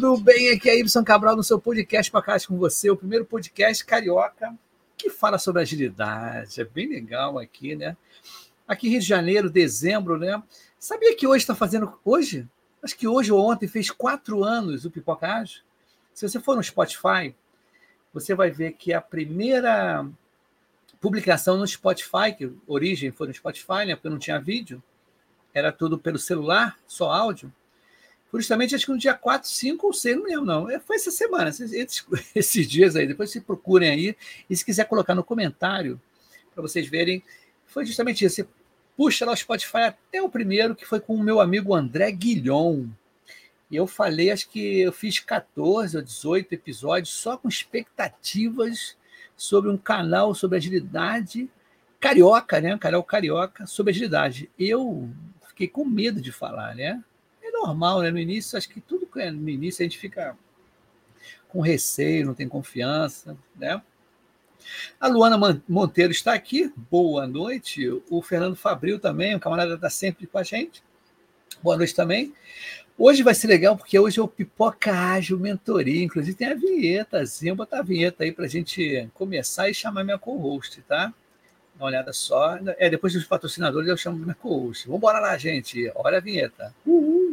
tudo bem? Aqui é Ibson Cabral no seu podcast para com você, o primeiro podcast carioca que fala sobre agilidade. É bem legal aqui, né? Aqui Rio de Janeiro, dezembro, né? Sabia que hoje está fazendo. Hoje? Acho que hoje ou ontem fez quatro anos o Pipoca Ágil. Se você for no Spotify, você vai ver que a primeira publicação no Spotify, que origem foi no Spotify, né? Porque não tinha vídeo, era tudo pelo celular, só áudio justamente acho que no dia 4, 5 ou 6, não lembro, não. É, foi essa semana, esses, esses dias aí. Depois se procurem aí. E se quiser colocar no comentário, para vocês verem, foi justamente isso. Você puxa lá o Spotify até o primeiro, que foi com o meu amigo André Guilhom. E eu falei, acho que eu fiz 14 ou 18 episódios só com expectativas sobre um canal sobre agilidade carioca, né? Um canal carioca sobre agilidade. Eu fiquei com medo de falar, né? Normal, né? No início, acho que tudo é no início a gente fica com receio, não tem confiança, né? A Luana Monteiro está aqui, boa noite. O Fernando Fabril também, o camarada está sempre com a gente. Boa noite também. Hoje vai ser legal, porque hoje é o Pipoca Ágil Mentoria. Inclusive tem a vinhetazinha, vou botar a vinheta aí para a gente começar e chamar minha co-host, tá? Dá uma olhada só. É, depois dos patrocinadores eu chamo minha co-host. Vamos embora lá, gente. Olha a vinheta. Uhul!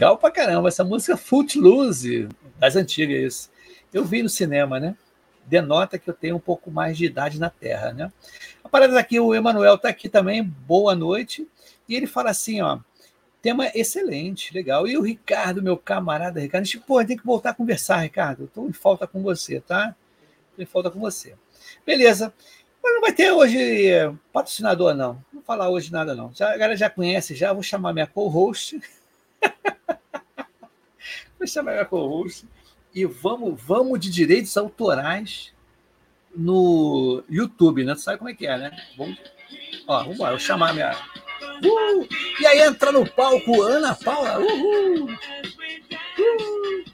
Legal pra caramba. Essa música Footloose, das antigas, isso. Eu vi no cinema, né? Denota que eu tenho um pouco mais de idade na Terra, né? A parada daqui, o Emanuel tá aqui também, boa noite. E ele fala assim, ó, tema excelente, legal. E o Ricardo, meu camarada Ricardo, a gente, pô, tem que voltar a conversar, Ricardo. Eu tô em falta com você, tá? Tô em falta com você. Beleza. Mas não vai ter hoje patrocinador, não. Não vou falar hoje nada, não. Já, a galera já conhece, já. Vou chamar minha co-host. Vou chamar minha co-host e vamos, vamos de direitos autorais no YouTube, né? Tu sabe como é que é, né? Vamos, ó, vamos embora, vou chamar minha. Uh! E aí entra no palco Ana Paula. Uhul! Uh!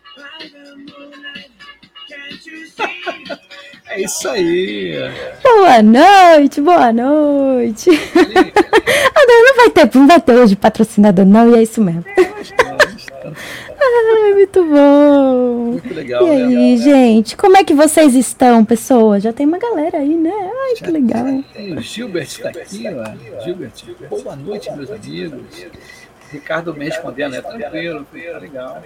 É isso aí. Boa noite, boa noite. Ah, não vai ter, não vai ter hoje patrocinador, não, e é isso mesmo. Ai, muito bom. Muito legal. E aí, legal, gente, né? como é que vocês estão, pessoas? Já tem uma galera aí, né? Ai, Já que legal. Tem, o Gilbert está aqui, ó. Gilbert, boa noite, meus amigos. Ricardo me respondendo, é tranquilo, legal.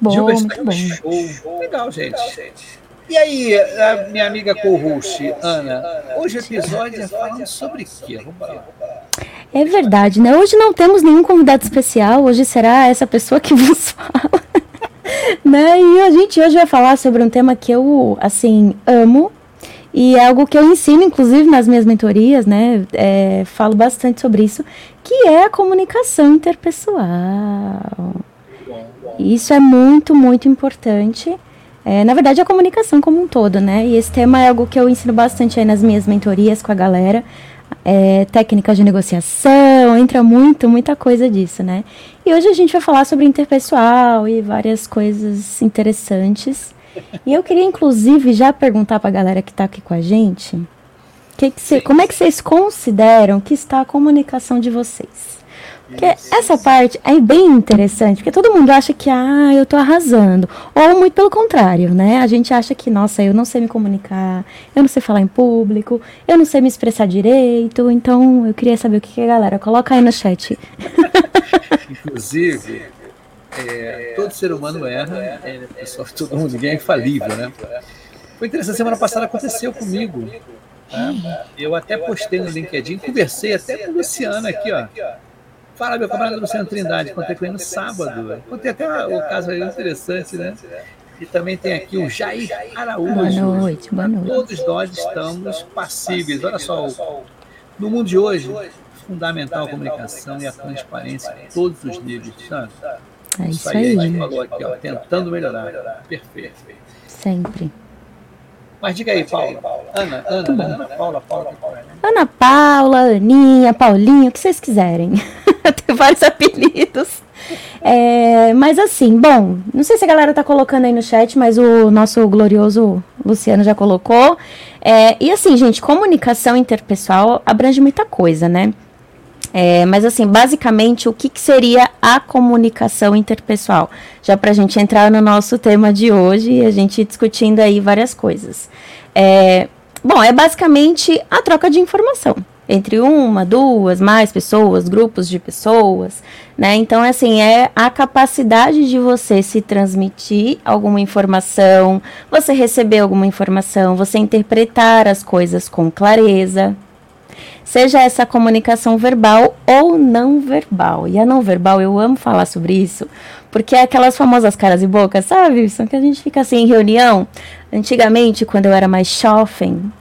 Bom, Gilbert está bom. Show. Legal, gente. E aí, minha amiga co-host, Ana, hoje o episódio é falando sobre o quê? Vamos lá. É verdade, né? Hoje não temos nenhum convidado especial, hoje será essa pessoa que vos fala. né? E a gente hoje vai falar sobre um tema que eu, assim, amo. E é algo que eu ensino, inclusive, nas minhas mentorias, né? É, falo bastante sobre isso, que é a comunicação interpessoal. Isso é muito, muito importante. É, na verdade, a comunicação como um todo, né? E esse tema é algo que eu ensino bastante aí nas minhas mentorias com a galera é, técnicas de negociação, entra muito, muita coisa disso, né? E hoje a gente vai falar sobre interpessoal e várias coisas interessantes. E eu queria, inclusive, já perguntar para a galera que está aqui com a gente, que que cê, como é que vocês consideram que está a comunicação de vocês? Porque essa parte é bem interessante, porque todo mundo acha que, ah, eu tô arrasando. Ou muito pelo contrário, né? A gente acha que, nossa, eu não sei me comunicar, eu não sei falar em público, eu não sei me expressar direito. Então, eu queria saber o que, que a galera coloca aí no chat. Inclusive, é, todo ser humano erra, é, pessoal, todo mundo, ninguém é infalível, né? Foi interessante, semana passada aconteceu comigo. Tá? Eu até postei no LinkedIn, conversei até com o Luciano aqui, ó Fala, meu camarada Luciano Trindade, contei com ele no sábado. Contei até o caso aí interessante, né? E também tem aqui o Jair Araújo. Boa noite, boa noite. Todos nós estamos passíveis. Olha só, no mundo de hoje, fundamental a comunicação e a transparência em todos os níveis, sabe? É isso aí. A gente falou aqui, ó, tentando melhorar. Perfeito. Sempre. Mas diga aí, Paula. Ana, Ana, Ana, Paula, Paula. Paula. Ana Paula, Aninha, Paulinha, o que vocês quiserem. Tem vários apelidos. É, mas assim, bom, não sei se a galera tá colocando aí no chat, mas o nosso glorioso Luciano já colocou. É, e assim, gente, comunicação interpessoal abrange muita coisa, né? É, mas assim, basicamente, o que, que, seria a comunicação interpessoal? Já para a gente entrar no nosso tema de hoje e a gente discutindo aí várias coisas. É, bom, é basicamente a troca de informação entre uma, duas, mais pessoas, grupos de pessoas, né? Então, assim, é a capacidade de você se transmitir alguma informação, você receber alguma informação, você interpretar as coisas com clareza, seja essa comunicação verbal ou não verbal. E a não verbal, eu amo falar sobre isso, porque é aquelas famosas caras e bocas, sabe? São que a gente fica assim em reunião. Antigamente, quando eu era mais jovem,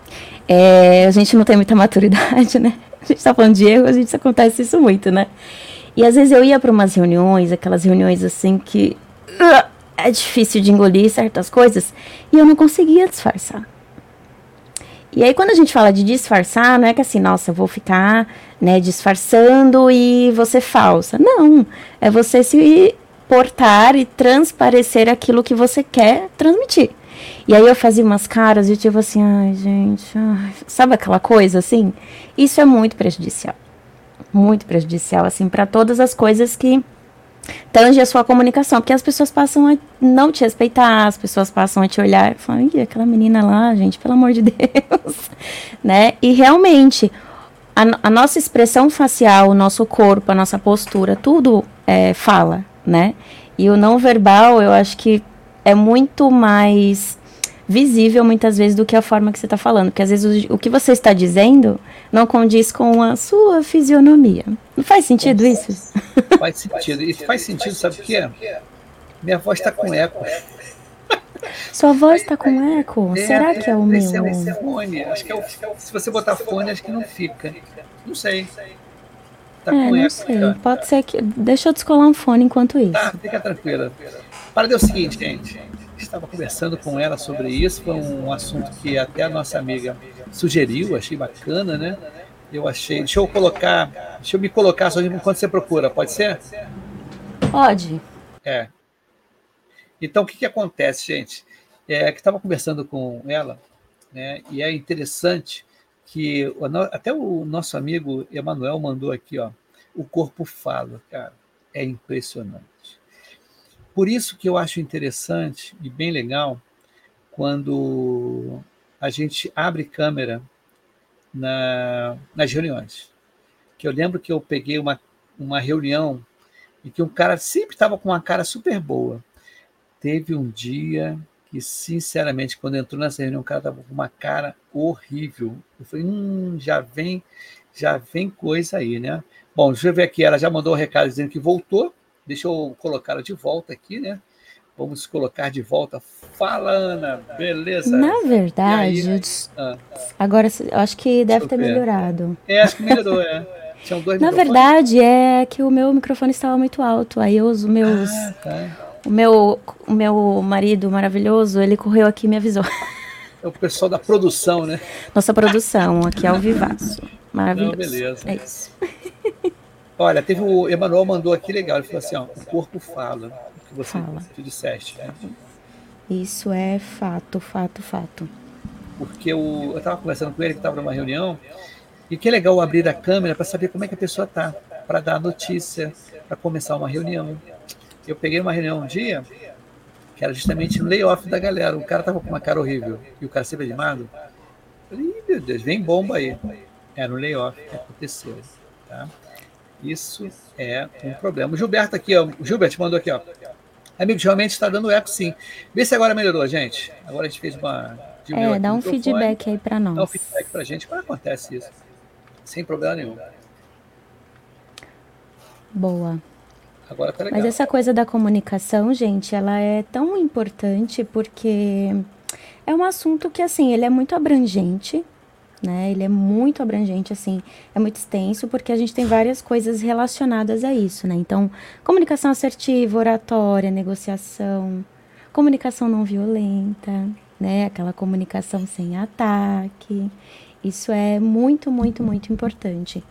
é, a gente não tem muita maturidade, né? A gente tá falando de erro, a gente acontece isso muito, né? E às vezes eu ia para umas reuniões, aquelas reuniões assim que uh, é difícil de engolir certas coisas, e eu não conseguia disfarçar. E aí, quando a gente fala de disfarçar, não é que assim, nossa, vou ficar né, disfarçando e você falsa. Não. É você se portar e transparecer aquilo que você quer transmitir. E aí eu fazia umas caras e tipo assim, ai, gente, ai. sabe aquela coisa assim? Isso é muito prejudicial. Muito prejudicial, assim, para todas as coisas que tange a sua comunicação, porque as pessoas passam a não te respeitar, as pessoas passam a te olhar e falam, Ih, aquela menina lá, gente, pelo amor de Deus, né? E realmente, a, a, nossa expressão facial, o nosso corpo, a nossa postura, tudo é, fala, né? E o não verbal, eu acho que é muito mais visível muitas vezes do que a forma que você está falando, porque às vezes o, o, que você está dizendo não condiz com a sua fisionomia. Não faz sentido isso? Faz sentido. E faz sentido, sabe o quê? Minha voz está com eco. Sua voz está com eco? É, Será que é o meu? É, esse é fone. Acho que é o, se você botar fone, acho que não fica. Não sei. Tá é, não sei. Cara. Pode ser que. Deixa eu descolar um fone enquanto isso. Tá, fica tranquila. Para o seguinte, gente. Estava conversando com ela sobre isso. Foi um assunto que até a nossa amiga sugeriu. Achei bacana, né? Eu achei. Deixa eu colocar. Deixa eu me colocar só enquanto você procura, pode ser? Pode. É. Então, o que, que acontece, gente? É que estava conversando com ela, né? E é interessante que até o nosso amigo Emanuel mandou aqui, ó. O corpo fala, cara. É impressionante. Por isso que eu acho interessante e bem legal quando a gente abre câmera na, nas reuniões. Que eu lembro que eu peguei uma, uma reunião e que um cara sempre estava com uma cara super boa. Teve um dia que, sinceramente, quando entrou nessa reunião, o cara estava com uma cara horrível. Eu falei, hum, já vem, já vem coisa aí, né? Bom, deixa eu ver aqui, ela já mandou um recado dizendo que voltou. Deixa eu colocá-la de volta aqui, né? Vamos colocar de volta. Fala, Ana. Beleza? Na verdade, aí, ah, agora eu acho que deve ter melhorado. É, acho que melhorou, é. Tinham dois Na verdade, é que o meu microfone estava muito alto. Aí os meus. Ah, tá. O meu, o meu marido maravilhoso, ele correu aqui e me avisou. É o pessoal da produção, né? Nossa produção, aqui ao vivaço. Maravilhoso. Não, beleza. É isso. Olha, teve o Emanuel mandou aqui legal, ele falou assim, ó, o corpo fala que você Fala. disseste. Né? Isso é fato, fato, fato. Porque o, eu estava conversando com ele, que estava numa reunião, e que é legal abrir a câmera para saber como é que a pessoa está, para dar a notícia, para começar uma reunião. Eu peguei uma reunião um dia, que era justamente o layoff da galera. O cara estava com uma cara horrível, e o cara sempre animado. Eu falei, meu Deus, vem bomba aí. Era um layoff que aconteceu. Tá? Isso é um problema. O Gilberto aqui, ó, o Gilberto mandou aqui, ó. Amigos, realmente está dando eco sim. Vê se agora melhorou, gente. Agora a gente fez uma. É, dá um feedback aí para nós. Dá um feedback para a gente. Como acontece isso? Sem problema nenhum. Boa. Agora tá legal. Mas essa coisa da comunicação, gente, ela é tão importante porque é um assunto que, assim, ele é muito abrangente, né? Ele é muito abrangente, assim, é muito extenso, porque a gente tem várias coisas relacionadas a isso, né? Então, comunicação assertiva, oratória, negociação, comunicação não violenta, né? Aquela comunicação sem ataque. Isso é muito, muito, muito importante.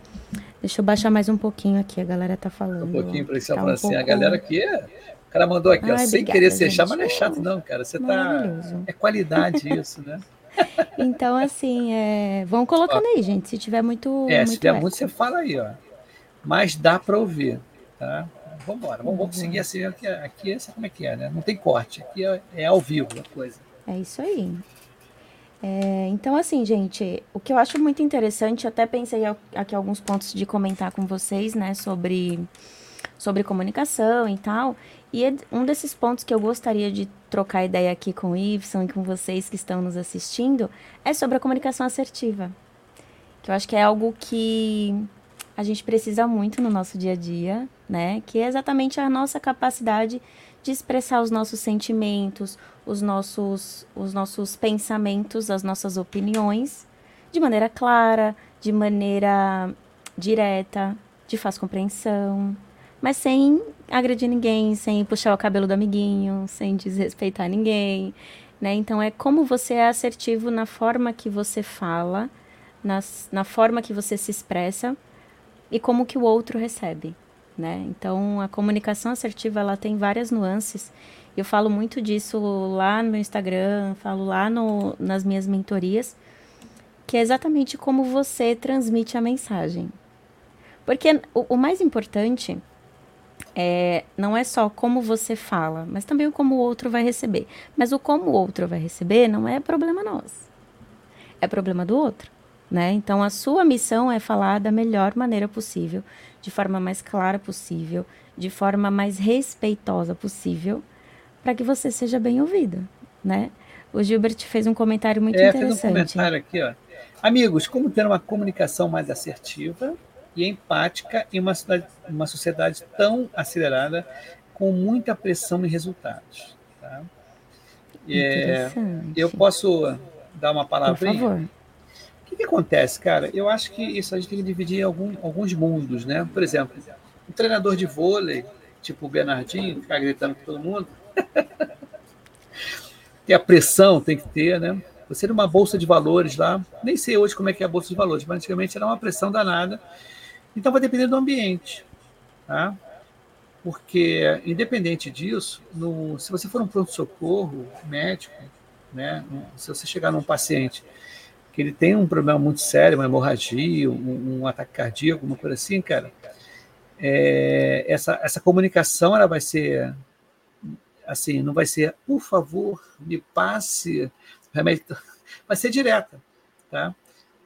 Deixa eu baixar mais um pouquinho aqui, a galera tá falando. Um pouquinho para tá um assim, pouco... a galera aqui é... O cara mandou aqui, Ai, ó, obrigada, sem querer ser chato, mas não é chato não, cara. Você tá... É qualidade isso, né? Então, assim, é... vão colocando ó, aí, gente. Se tiver muito. É, muito se tiver eco. muito, você fala aí, ó. Mas dá para ouvir, tá? Vamos embora, vamos, vamos seguir assim. Aqui, aqui essa como é que é, né? Não tem corte. Aqui é, é ao vivo a coisa. É isso aí. É, então, assim, gente, o que eu acho muito interessante, até pensei aqui alguns pontos de comentar com vocês, né, sobre, sobre comunicação e tal. E é um desses pontos que eu gostaria de trocar ideia aqui com o Ibson e com vocês que estão nos assistindo é sobre a comunicação assertiva. Que eu acho que é algo que a gente precisa muito no nosso dia a dia, né? Que é exatamente a nossa capacidade de expressar os nossos sentimentos, os nossos, os nossos pensamentos, as nossas opiniões de maneira clara, de maneira direta, de fácil compreensão, mas sem agredir ninguém, sem puxar o cabelo do amiguinho, sem desrespeitar ninguém, né? Então é como você é assertivo na forma que você fala, nas, na forma que você se expressa e como que o outro recebe, né? Então a comunicação assertiva ela tem várias nuances eu falo muito disso lá no meu Instagram, falo lá no, nas minhas mentorias, que é exatamente como você transmite a mensagem. Porque o, o mais importante é, não é só como você fala, mas também o como o outro vai receber. Mas o como o outro vai receber não é problema nosso. É problema do outro. Né? Então, a sua missão é falar da melhor maneira possível, de forma mais clara possível, de forma mais respeitosa possível, para que você seja bem ouvido, né? O Gilbert fez um comentário muito é, interessante. Fez um comentário aqui, ó. Amigos, como ter uma comunicação mais assertiva e empática em uma, cidade, uma sociedade tão acelerada com muita pressão em resultados. Tá? É, eu posso dar uma palavrinha? Por favor. O que, que, acontece, cara? Eu acho que isso a gente tem que dividir em algum, alguns mundos, né? Por exemplo, um treinador de vôlei, tipo o Bernardinho, ficar gritando com todo mundo, tem a pressão, tem que ter, né? Você numa bolsa de valores lá, nem sei hoje como é que é a bolsa de valores, mas antigamente era uma pressão danada. Então vai depender do ambiente, tá? Porque independente disso, no, se você for um pronto-socorro médico, né? Se você chegar num paciente que ele tem um problema muito sério, uma hemorragia, um, um ataque cardíaco, alguma coisa assim, cara, é, essa, essa comunicação ela vai ser assim, não vai ser, por favor, me passe remédio, vai ser direta, tá?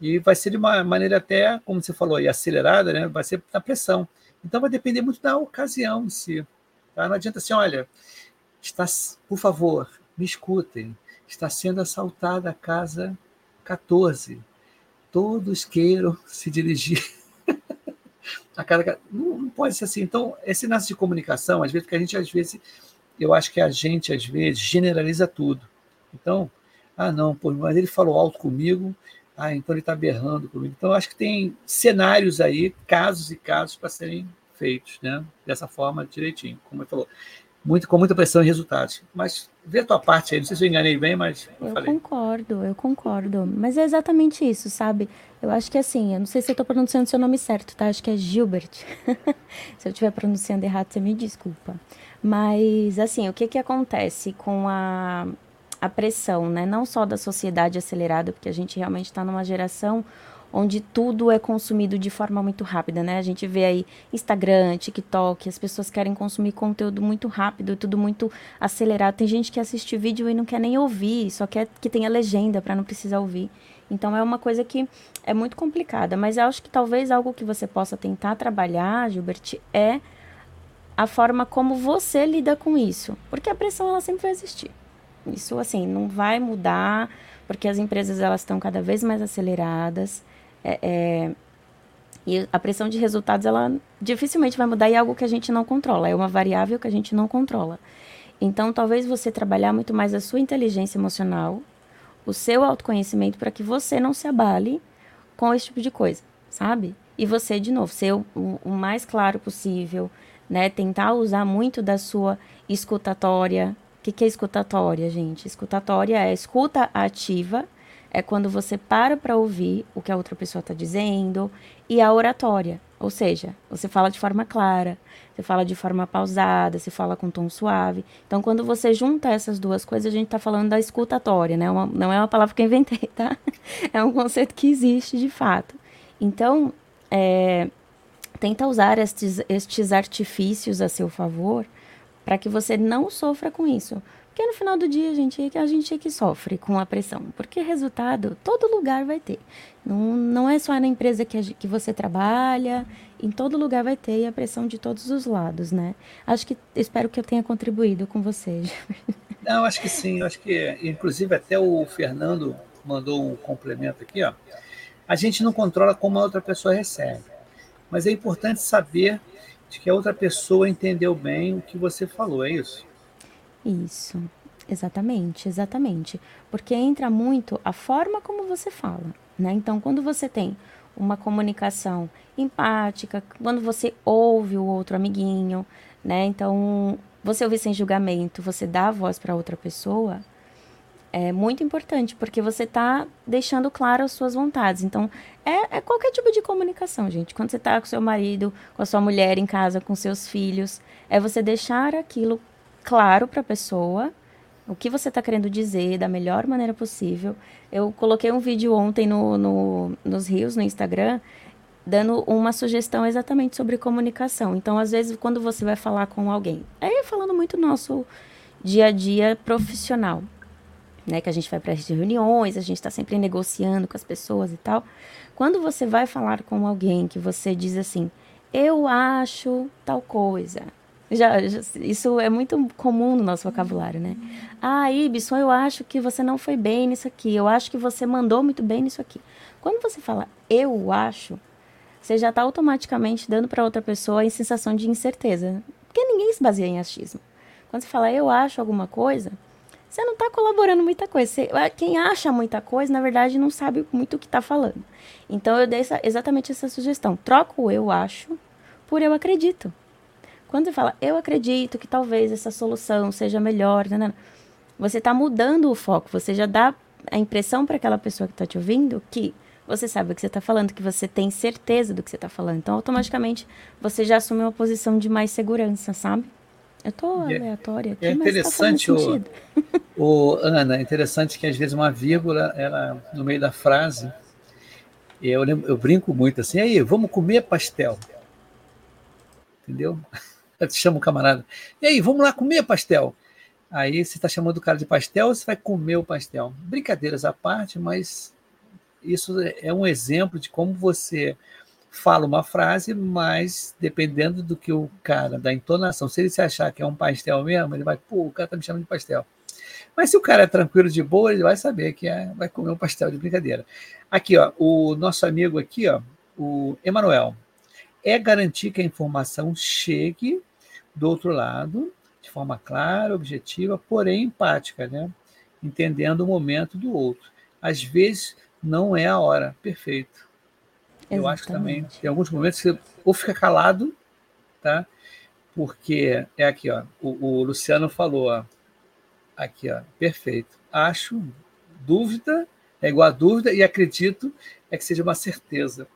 E vai ser de uma maneira até, como você falou, aí, acelerada, né? Vai ser na pressão. Então vai depender muito da ocasião em si. Tá? Não adianta assim, olha, está, por favor, me escutem, está sendo assaltada a casa 14. Todos queiram se dirigir a casa. Não, não pode ser assim. Então, esse nasce de comunicação, às vezes, porque a gente às vezes eu acho que a gente, às vezes, generaliza tudo. Então, ah, não, pô, mas ele falou alto comigo, ah, então ele está berrando comigo. Então, acho que tem cenários aí, casos e casos para serem feitos, né? Dessa forma, direitinho, como ele falou. Muito, com muita pressão e resultados. Mas vê a tua parte aí, não sei se eu enganei bem, mas. Eu, eu concordo, eu concordo. Mas é exatamente isso, sabe? Eu acho que assim, eu não sei se eu estou pronunciando seu nome certo, tá? Acho que é Gilbert. se eu estiver pronunciando errado, você me desculpa. Mas, assim, o que, que acontece com a, a pressão, né? Não só da sociedade acelerada, porque a gente realmente está numa geração onde tudo é consumido de forma muito rápida, né? A gente vê aí Instagram, TikTok, as pessoas querem consumir conteúdo muito rápido, tudo muito acelerado. Tem gente que assiste vídeo e não quer nem ouvir, só quer que tenha legenda para não precisar ouvir. Então é uma coisa que é muito complicada, mas eu acho que talvez algo que você possa tentar trabalhar, Gilbert, é a forma como você lida com isso. Porque a pressão ela sempre vai existir. Isso assim não vai mudar, porque as empresas elas estão cada vez mais aceleradas. É, é, e a pressão de resultados ela dificilmente vai mudar e é algo que a gente não controla, é uma variável que a gente não controla. Então, talvez você trabalhar muito mais a sua inteligência emocional, o seu autoconhecimento para que você não se abale com esse tipo de coisa, sabe? E você, de novo, ser o, o mais claro possível, né? Tentar usar muito da sua escutatória. O que, que é escutatória, gente? Escutatória é escuta ativa, é quando você para para ouvir o que a outra pessoa está dizendo e a oratória, ou seja, você fala de forma clara, você fala de forma pausada, você fala com tom suave. Então, quando você junta essas duas coisas, a gente está falando da escutatória, né? Uma, não é uma palavra que eu inventei, tá? É um conceito que existe de fato. Então, é, tenta usar estes, estes artifícios a seu favor para que você não sofra com isso. Porque no final do dia gente, a gente é que sofre com a pressão. Porque resultado todo lugar vai ter. Não, não é só na empresa que, a, que você trabalha, em todo lugar vai ter a pressão de todos os lados, né? Acho que espero que eu tenha contribuído com você. Não, acho que sim. Acho que, inclusive, até o Fernando mandou um complemento aqui, ó. A gente não controla como a outra pessoa recebe. Mas é importante saber de que a outra pessoa entendeu bem o que você falou, é isso? Isso, exatamente, exatamente. Porque entra muito a forma como você fala, né? Então, quando você tem uma comunicação empática, quando você ouve o outro amiguinho, né? Então, você ouvir sem julgamento, você dá a voz para outra pessoa, é muito importante, porque você está deixando claro as suas vontades. Então, é, é, qualquer tipo de comunicação, gente. Quando você está com seu marido, com a sua mulher em casa, com seus filhos, é você deixar aquilo claro para a pessoa o que você está querendo dizer da melhor maneira possível. Eu coloquei um vídeo ontem no, no, nos rios, no Instagram, dando uma sugestão exatamente sobre comunicação. Então, às vezes, quando você vai falar com alguém, aí falando muito nosso dia a dia profissional, né? Que a gente vai para as reuniões, a gente está sempre negociando com as pessoas e tal. Quando você vai falar com alguém que você diz assim, eu acho tal coisa, já, já, isso é muito comum no nosso vocabulário, né? Ah, Ibson, eu acho que você não foi bem nisso aqui. Eu acho que você mandou muito bem nisso aqui. Quando você fala eu acho, você já está automaticamente dando para outra pessoa a sensação de incerteza. Porque ninguém se baseia em achismo. Quando você fala eu acho alguma coisa, você não está colaborando muita coisa. Você, quem acha muita coisa, na verdade, não sabe muito o que está falando. Então, eu dei essa, exatamente essa sugestão. Troca o eu acho por eu acredito. Quando você fala, eu acredito que talvez essa solução seja melhor, né, né, né você está mudando o foco, você já dá a impressão para aquela pessoa que está te ouvindo que você sabe o que você está falando, que você tem certeza do que você está falando. Então, automaticamente, você já assume uma posição de mais segurança, sabe? Eu estou é aleatória aqui, é interessante mas tá o, o Ana, é interessante que às vezes uma vírgula, ela no meio da frase, eu, eu brinco muito assim, aí, vamos comer pastel. Entendeu? te chama o camarada. E aí, vamos lá comer pastel? Aí você está chamando o cara de pastel, você vai comer o pastel. Brincadeiras à parte, mas isso é um exemplo de como você fala uma frase, mas dependendo do que o cara, da entonação, se ele se achar que é um pastel mesmo, ele vai, pô, o cara tá me chamando de pastel. Mas se o cara é tranquilo de boa, ele vai saber que é, vai comer um pastel de brincadeira. Aqui, ó, o nosso amigo aqui, ó, o Emanuel, é garantir que a informação chegue do outro lado, de forma clara, objetiva, porém empática, né? entendendo o momento do outro. Às vezes não é a hora, perfeito. Exatamente. Eu acho também tem alguns momentos você ou fica calado, tá? Porque é aqui, ó, o, o Luciano falou, ó, aqui, ó, perfeito. Acho, dúvida é igual a dúvida e acredito é que seja uma certeza.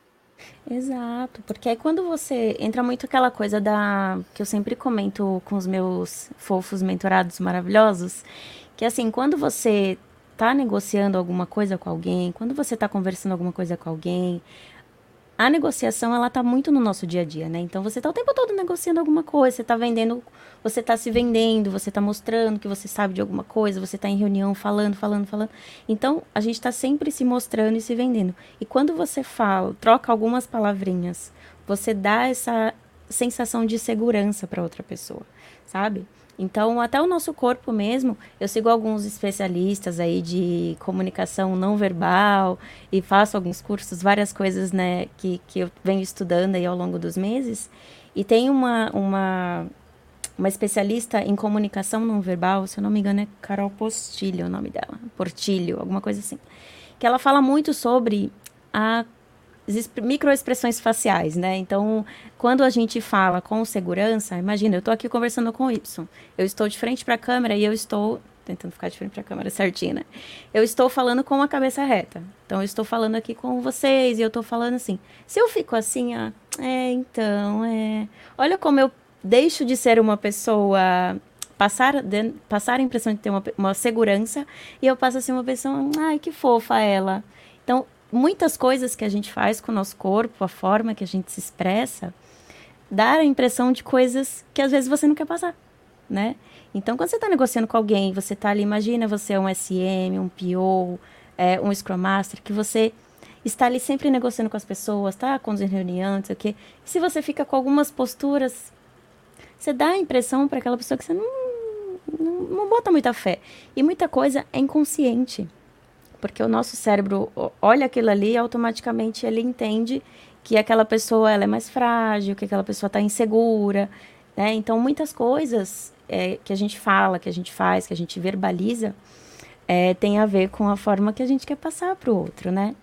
Exato, porque aí quando você entra muito aquela coisa da que eu sempre comento com os meus fofos mentorados maravilhosos, que assim, quando você tá negociando alguma coisa com alguém, quando você tá conversando alguma coisa com alguém, a negociação ela tá muito no nosso dia a dia, né? Então você tá o tempo todo negociando alguma coisa, você tá vendendo, você tá se vendendo, você tá mostrando que você sabe de alguma coisa, você tá em reunião falando, falando, falando. Então a gente tá sempre se mostrando e se vendendo. E quando você fala, troca algumas palavrinhas, você dá essa sensação de segurança para outra pessoa, sabe? Então, até o nosso corpo mesmo, eu sigo alguns especialistas aí de comunicação não verbal e faço alguns cursos, várias coisas, né, que, que eu venho estudando aí ao longo dos meses. E tem uma, uma, uma especialista em comunicação não verbal, se eu não me engano é Carol Postilho o nome dela, Portilho, alguma coisa assim. Que ela fala muito sobre a microexpressões faciais, né? Então, quando a gente fala com segurança, imagina, eu estou aqui conversando com o Y, eu estou de frente para a câmera e eu estou tentando ficar de frente para a câmera certinha, né? Eu estou falando com a cabeça reta. Então, eu estou falando aqui com vocês e eu estou falando assim. Se eu fico assim, ó, é, então, é. Olha como eu deixo de ser uma pessoa. Passar, de, passar a impressão de ter uma, uma segurança e eu passo a ser uma pessoa, ai, que fofa ela. Muitas coisas que a gente faz com o nosso corpo, a forma que a gente se expressa, dá a impressão de coisas que às vezes você não quer passar, né? Então, quando você está negociando com alguém, você está ali, imagina você é um SM, um PO, é, um Scrum Master, que você está ali sempre negociando com as pessoas, tá? Os reuniões, não sei o quê. E se você fica com algumas posturas, você dá a impressão para aquela pessoa que você não, não, não bota muita fé. E muita coisa é inconsciente. Porque o nosso cérebro olha aquilo ali e automaticamente ele entende que aquela pessoa ela é mais frágil, que aquela pessoa está insegura. Né? Então, muitas coisas é, que a gente fala, que a gente faz, que a gente verbaliza, é, tem a ver com a forma que a gente quer passar para o outro, né?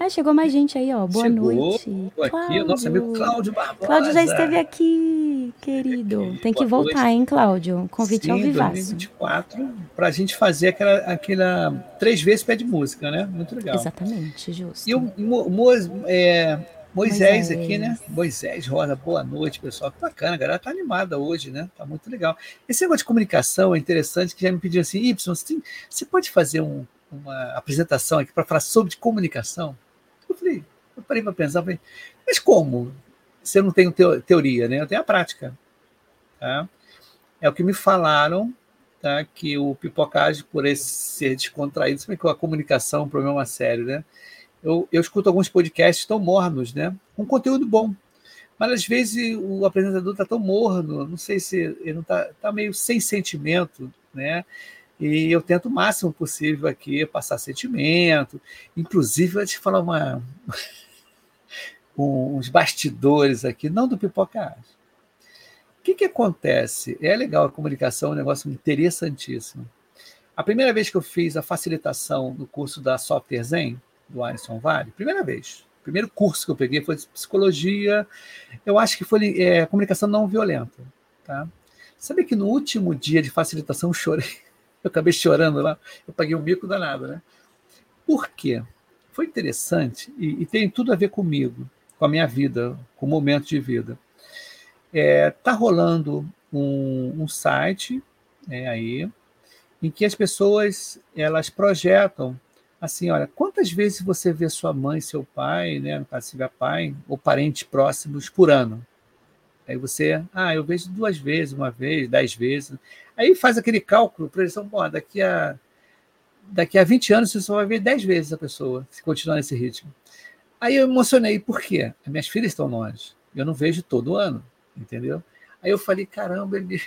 Ah, chegou mais gente aí, ó. Boa chegou, noite. Aqui, o nosso amigo Cláudio Barbosa. Cláudio já esteve aqui, querido. Aqui. Tem que voltar, noite. hein, Cláudio? Convite Sim, ao vivaço. 2024, para a gente fazer aquela, aquela três vezes pé de música, né? Muito legal. Exatamente, justo. E o Mo, é, Moisés, Moisés, aqui, né? Moisés Rosa, boa noite, pessoal. Que bacana, a galera tá animada hoje, né? Tá muito legal. Esse negócio de comunicação é interessante, que já me pediu assim, Y, você, tem, você pode fazer um, uma apresentação aqui para falar sobre comunicação? Eu eu parei para pensar, falei, mas como? Você não tem teoria, né? Eu tenho a prática. Tá? É o que me falaram, tá? que o pipocagem, por esse ser descontraído, se bem que a comunicação é um problema sério, né? Eu, eu escuto alguns podcasts tão mornos, né? Com conteúdo bom. Mas às vezes o apresentador está tão morno, não sei se ele não está tá meio sem sentimento, né? E eu tento o máximo possível aqui passar sentimento. Inclusive, eu te falar uma, uns bastidores aqui, não do pipocagem. O que, que acontece? É legal a comunicação, é um negócio interessantíssimo. A primeira vez que eu fiz a facilitação no curso da Software Zen, do Alisson Vale, primeira vez. primeiro curso que eu peguei foi de psicologia, eu acho que foi é, comunicação não violenta. Tá? Sabe que no último dia de facilitação eu chorei. Eu acabei chorando lá, eu paguei um mico danado, né? Por quê? Foi interessante e, e tem tudo a ver comigo, com a minha vida, com o momento de vida. É, tá rolando um, um site é, aí em que as pessoas elas projetam assim, olha, quantas vezes você vê sua mãe, seu pai, né, no caso pai, ou parentes próximos por ano? Aí você, ah, eu vejo duas vezes, uma vez, dez vezes. Aí faz aquele cálculo, projeção, bom, daqui a, daqui a 20 anos você só vai ver dez vezes a pessoa, se continuar nesse ritmo. Aí eu emocionei, por quê? As minhas filhas estão longe, eu não vejo todo ano, entendeu? Aí eu falei, caramba, ele...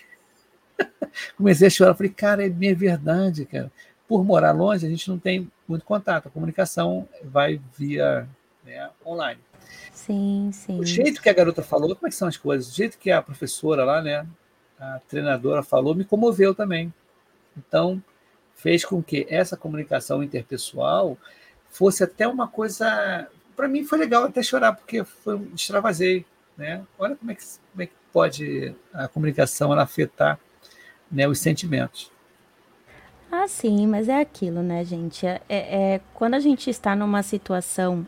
comecei a chorar, falei, cara, é minha verdade, cara por morar longe, a gente não tem muito contato. A comunicação vai via né, online. Sim, sim. O jeito que a garota falou, como é que são as coisas? O jeito que a professora lá, né, a treinadora falou, me comoveu também. Então, fez com que essa comunicação interpessoal fosse até uma coisa. Para mim foi legal até chorar, porque foi extravasei. Né? Olha como é, que, como é que pode a comunicação afetar né, os sentimentos. Ah, sim, mas é aquilo, né, gente? É, é, quando a gente está numa situação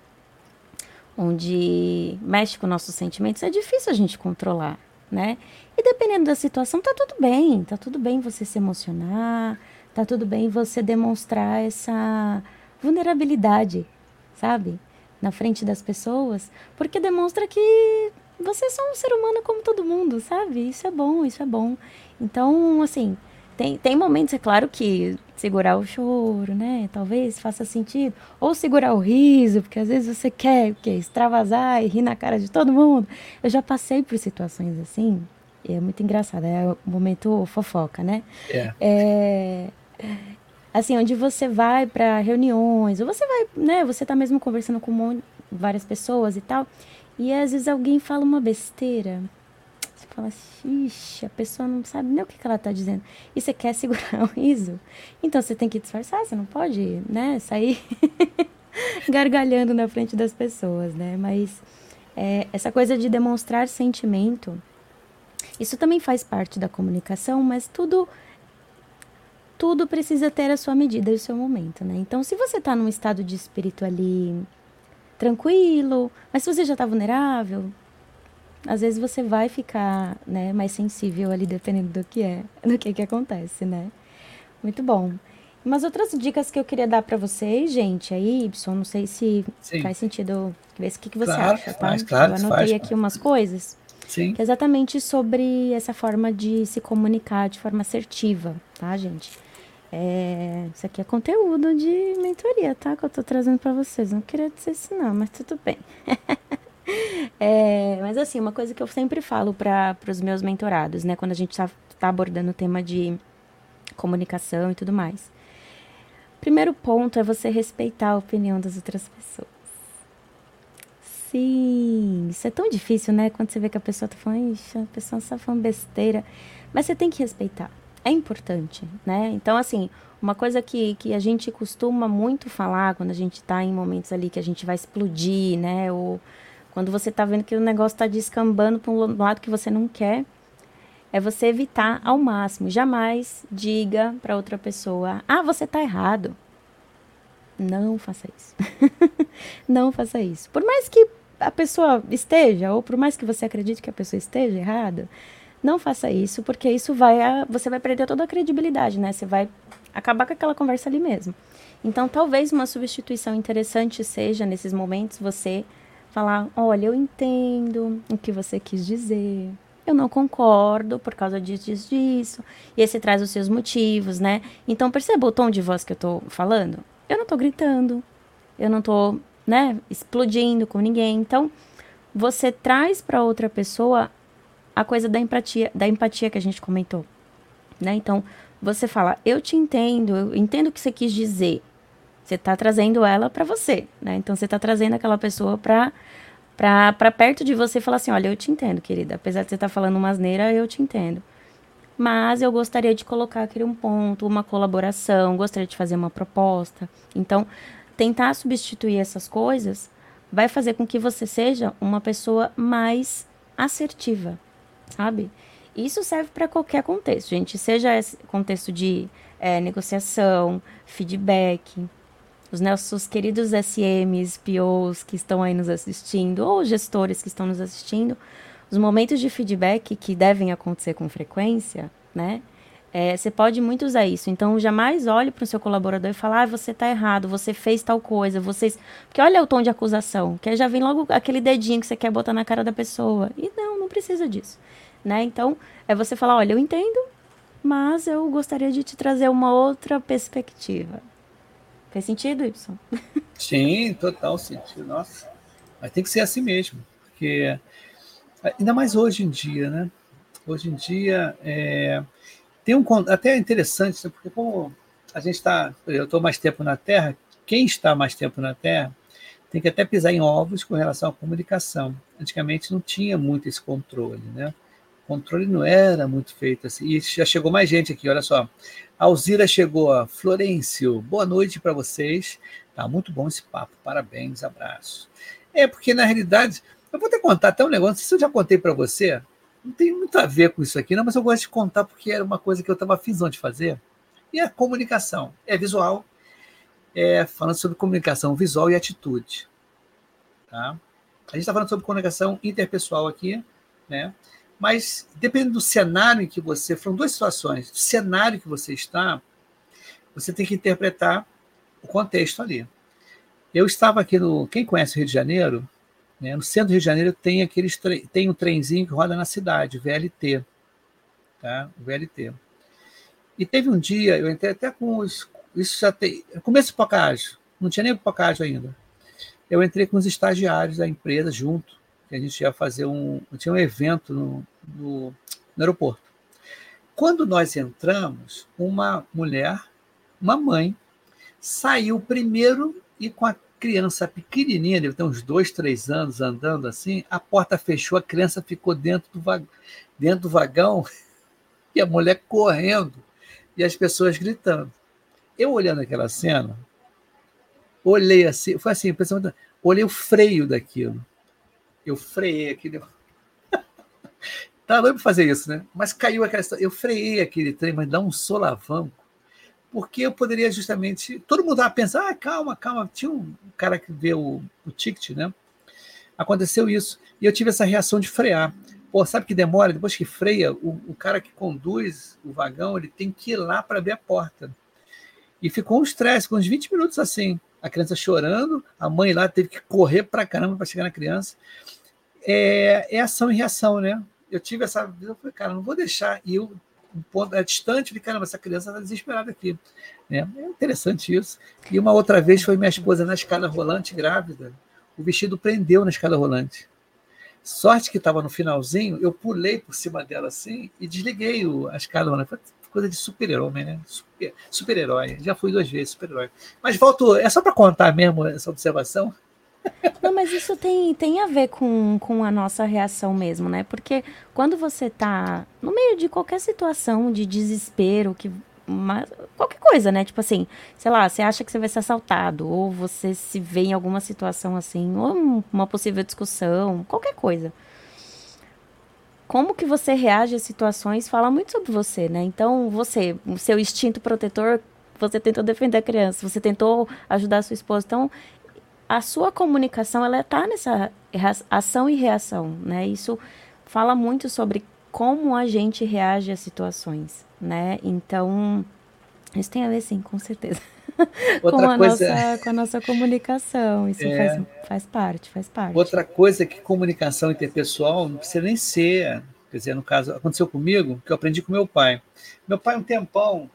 onde mexe com nossos sentimentos, é difícil a gente controlar, né? E dependendo da situação, tá tudo bem, tá tudo bem você se emocionar, tá tudo bem você demonstrar essa vulnerabilidade, sabe? Na frente das pessoas, porque demonstra que você é só um ser humano como todo mundo, sabe? Isso é bom, isso é bom. Então, assim, tem, tem momentos, é claro, que segurar o choro, né? Talvez faça sentido. Ou segurar o riso, porque às vezes você quer o quê? extravasar e rir na cara de todo mundo. Eu já passei por situações assim, e é muito engraçado, é o momento fofoca, né? É. é assim, onde você vai para reuniões, ou você vai, né? Você tá mesmo conversando com um várias pessoas e tal, e às vezes alguém fala uma besteira fala, ixi, a pessoa não sabe nem o que, que ela está dizendo. E você quer segurar o riso? Então você tem que disfarçar, você não pode, né, sair gargalhando na frente das pessoas, né? Mas é, essa coisa de demonstrar sentimento, isso também faz parte da comunicação, mas tudo tudo precisa ter a sua medida e o seu momento, né? Então, se você está num estado de espírito ali tranquilo, mas se você já está vulnerável, às vezes você vai ficar, né, mais sensível ali dependendo do que é, do que que acontece, né? Muito bom. Umas outras dicas que eu queria dar para vocês, gente, aí, Y, não sei se Sim. faz sentido, ver o que, que você claro, acha, tá? Faz, claro, eu anotei faz, aqui umas coisas. Sim. Que é exatamente sobre essa forma de se comunicar de forma assertiva, tá, gente? É, isso aqui é conteúdo de mentoria, tá? Que eu tô trazendo para vocês. Não queria dizer isso, não, mas tudo bem. é, mas assim, uma coisa que eu sempre falo para os meus mentorados, né? Quando a gente tá, tá abordando o tema de comunicação e tudo mais. Primeiro ponto é você respeitar a opinião das outras pessoas. Sim, isso é tão difícil, né? Quando você vê que a pessoa tá falando, Ixi, a pessoa só falando besteira. Mas você tem que respeitar. É importante, né? Então, assim, uma coisa que, que a gente costuma muito falar quando a gente tá em momentos ali que a gente vai explodir, né? Ou quando você tá vendo que o negócio tá descambando para um lado que você não quer, é você evitar ao máximo. Jamais diga para outra pessoa: "Ah, você tá errado". Não faça isso. não faça isso. Por mais que a pessoa esteja ou por mais que você acredite que a pessoa esteja errada, não faça isso, porque isso vai a, você vai perder toda a credibilidade, né? Você vai acabar com aquela conversa ali mesmo. Então, talvez uma substituição interessante seja nesses momentos você falar: "Olha, eu entendo o que você quis dizer eu não concordo por causa disso, disso, disso. E aí você traz os seus motivos, né? Então perceba o tom de voz que eu tô falando. Eu não tô gritando, eu não tô, né, explodindo com ninguém. Então, você traz para outra pessoa a coisa da empatia, da empatia que a gente comentou, né? Então, você fala: "Eu te entendo, eu entendo o que você quis dizer". Você tá trazendo ela para você, né? Então você tá trazendo aquela pessoa para para perto de você e falar assim: olha, eu te entendo, querida. Apesar de você estar tá falando uma asneira, eu te entendo. Mas eu gostaria de colocar aqui um ponto, uma colaboração, gostaria de fazer uma proposta. Então, tentar substituir essas coisas vai fazer com que você seja uma pessoa mais assertiva, sabe? Isso serve para qualquer contexto, gente. Seja esse contexto de é, negociação, feedback, os nossos queridos SMs, POs que estão aí nos assistindo, ou gestores que estão nos assistindo, os momentos de feedback que devem acontecer com frequência, né? É, você pode muito usar isso. Então, jamais olhe para o seu colaborador e fale, ah, você está errado, você fez tal coisa, vocês. Porque olha o tom de acusação, que já vem logo aquele dedinho que você quer botar na cara da pessoa. E não precisa disso. Né? Então, é você falar, olha, eu entendo, mas eu gostaria de te trazer uma outra perspectiva. Faz sentido, Y? Sim, total sentido. Nossa. Mas tem que ser assim mesmo. Porque, ainda mais hoje em dia, né? Hoje em dia, é, tem um. Até é interessante, né? porque como a gente está. Eu estou mais tempo na Terra, quem está mais tempo na Terra tem que até pisar em ovos com relação à comunicação. Antigamente não tinha muito esse controle, né? O controle não era muito feito assim. E já chegou mais gente aqui, olha só. Alzira chegou. Florêncio, boa noite para vocês. Tá muito bom esse papo. Parabéns, abraço. É porque na realidade, eu vou te contar até um negócio, se eu já contei para você. Não tem muito a ver com isso aqui, não, mas eu gosto de contar porque era uma coisa que eu estava afim de fazer. E a comunicação é visual, é falando sobre comunicação visual e atitude. Tá? A gente está falando sobre comunicação interpessoal aqui, né? Mas dependendo do cenário em que você. Foram duas situações. Do cenário que você está, você tem que interpretar o contexto ali. Eu estava aqui no. Quem conhece o Rio de Janeiro? Né, no centro do Rio de Janeiro tem aqueles tem um trenzinho que roda na cidade, VLT. Tá? O VLT. E teve um dia, eu entrei até com os. Isso já tem. Começo do Pocágio, não tinha nem Pocágio ainda. Eu entrei com os estagiários da empresa junto, que a gente ia fazer um. Tinha um evento no, no, no aeroporto. Quando nós entramos, uma mulher, uma mãe, saiu primeiro e com a criança pequenininha, deve ter uns dois, três anos andando assim, a porta fechou, a criança ficou dentro do, vagão, dentro do vagão e a mulher correndo e as pessoas gritando. Eu olhando aquela cena, olhei assim, foi assim, olhei o freio daquilo. Eu freiei aquilo. Tá doido para fazer isso, né? Mas caiu aquela. Eu freiei aquele trem, mas dá um solavanco. porque eu poderia justamente. Todo mundo estava pensando, ah, calma, calma. Tinha um cara que vê o, o ticket, né? Aconteceu isso. E eu tive essa reação de frear. Pô, sabe que demora? Depois que freia, o, o cara que conduz o vagão, ele tem que ir lá para abrir a porta. E ficou um estresse, com uns 20 minutos assim. A criança chorando, a mãe lá teve que correr para caramba para chegar na criança. É, é ação e reação, né? Eu tive essa eu falei, cara, não vou deixar. E eu um ponto é distante, falei, caramba, essa criança está desesperada aqui. Né? É interessante isso. E uma outra vez foi minha esposa na escada rolante, grávida, o vestido prendeu na escada rolante. Sorte que estava no finalzinho, eu pulei por cima dela assim e desliguei o, a escada. Foi coisa de super-herói, né? Super-herói. Já fui duas vezes super-herói. Mas volto, é só para contar mesmo essa observação. Não, mas isso tem, tem a ver com, com a nossa reação mesmo, né? Porque quando você tá no meio de qualquer situação de desespero, que uma, qualquer coisa, né? Tipo assim, sei lá, você acha que você vai ser assaltado, ou você se vê em alguma situação assim, ou uma possível discussão, qualquer coisa. Como que você reage às situações fala muito sobre você, né? Então, você, o seu instinto protetor, você tentou defender a criança, você tentou ajudar a sua esposa. Então, a sua comunicação ela está nessa ação e reação, né? Isso fala muito sobre como a gente reage às situações, né? Então, isso tem a ver sim, com certeza. Outra com, a coisa... nossa, com a nossa comunicação. Isso é... faz, faz parte, faz parte. Outra coisa é que comunicação interpessoal não precisa nem ser. Quer dizer, no caso, aconteceu comigo, que eu aprendi com meu pai. Meu pai, um tempão,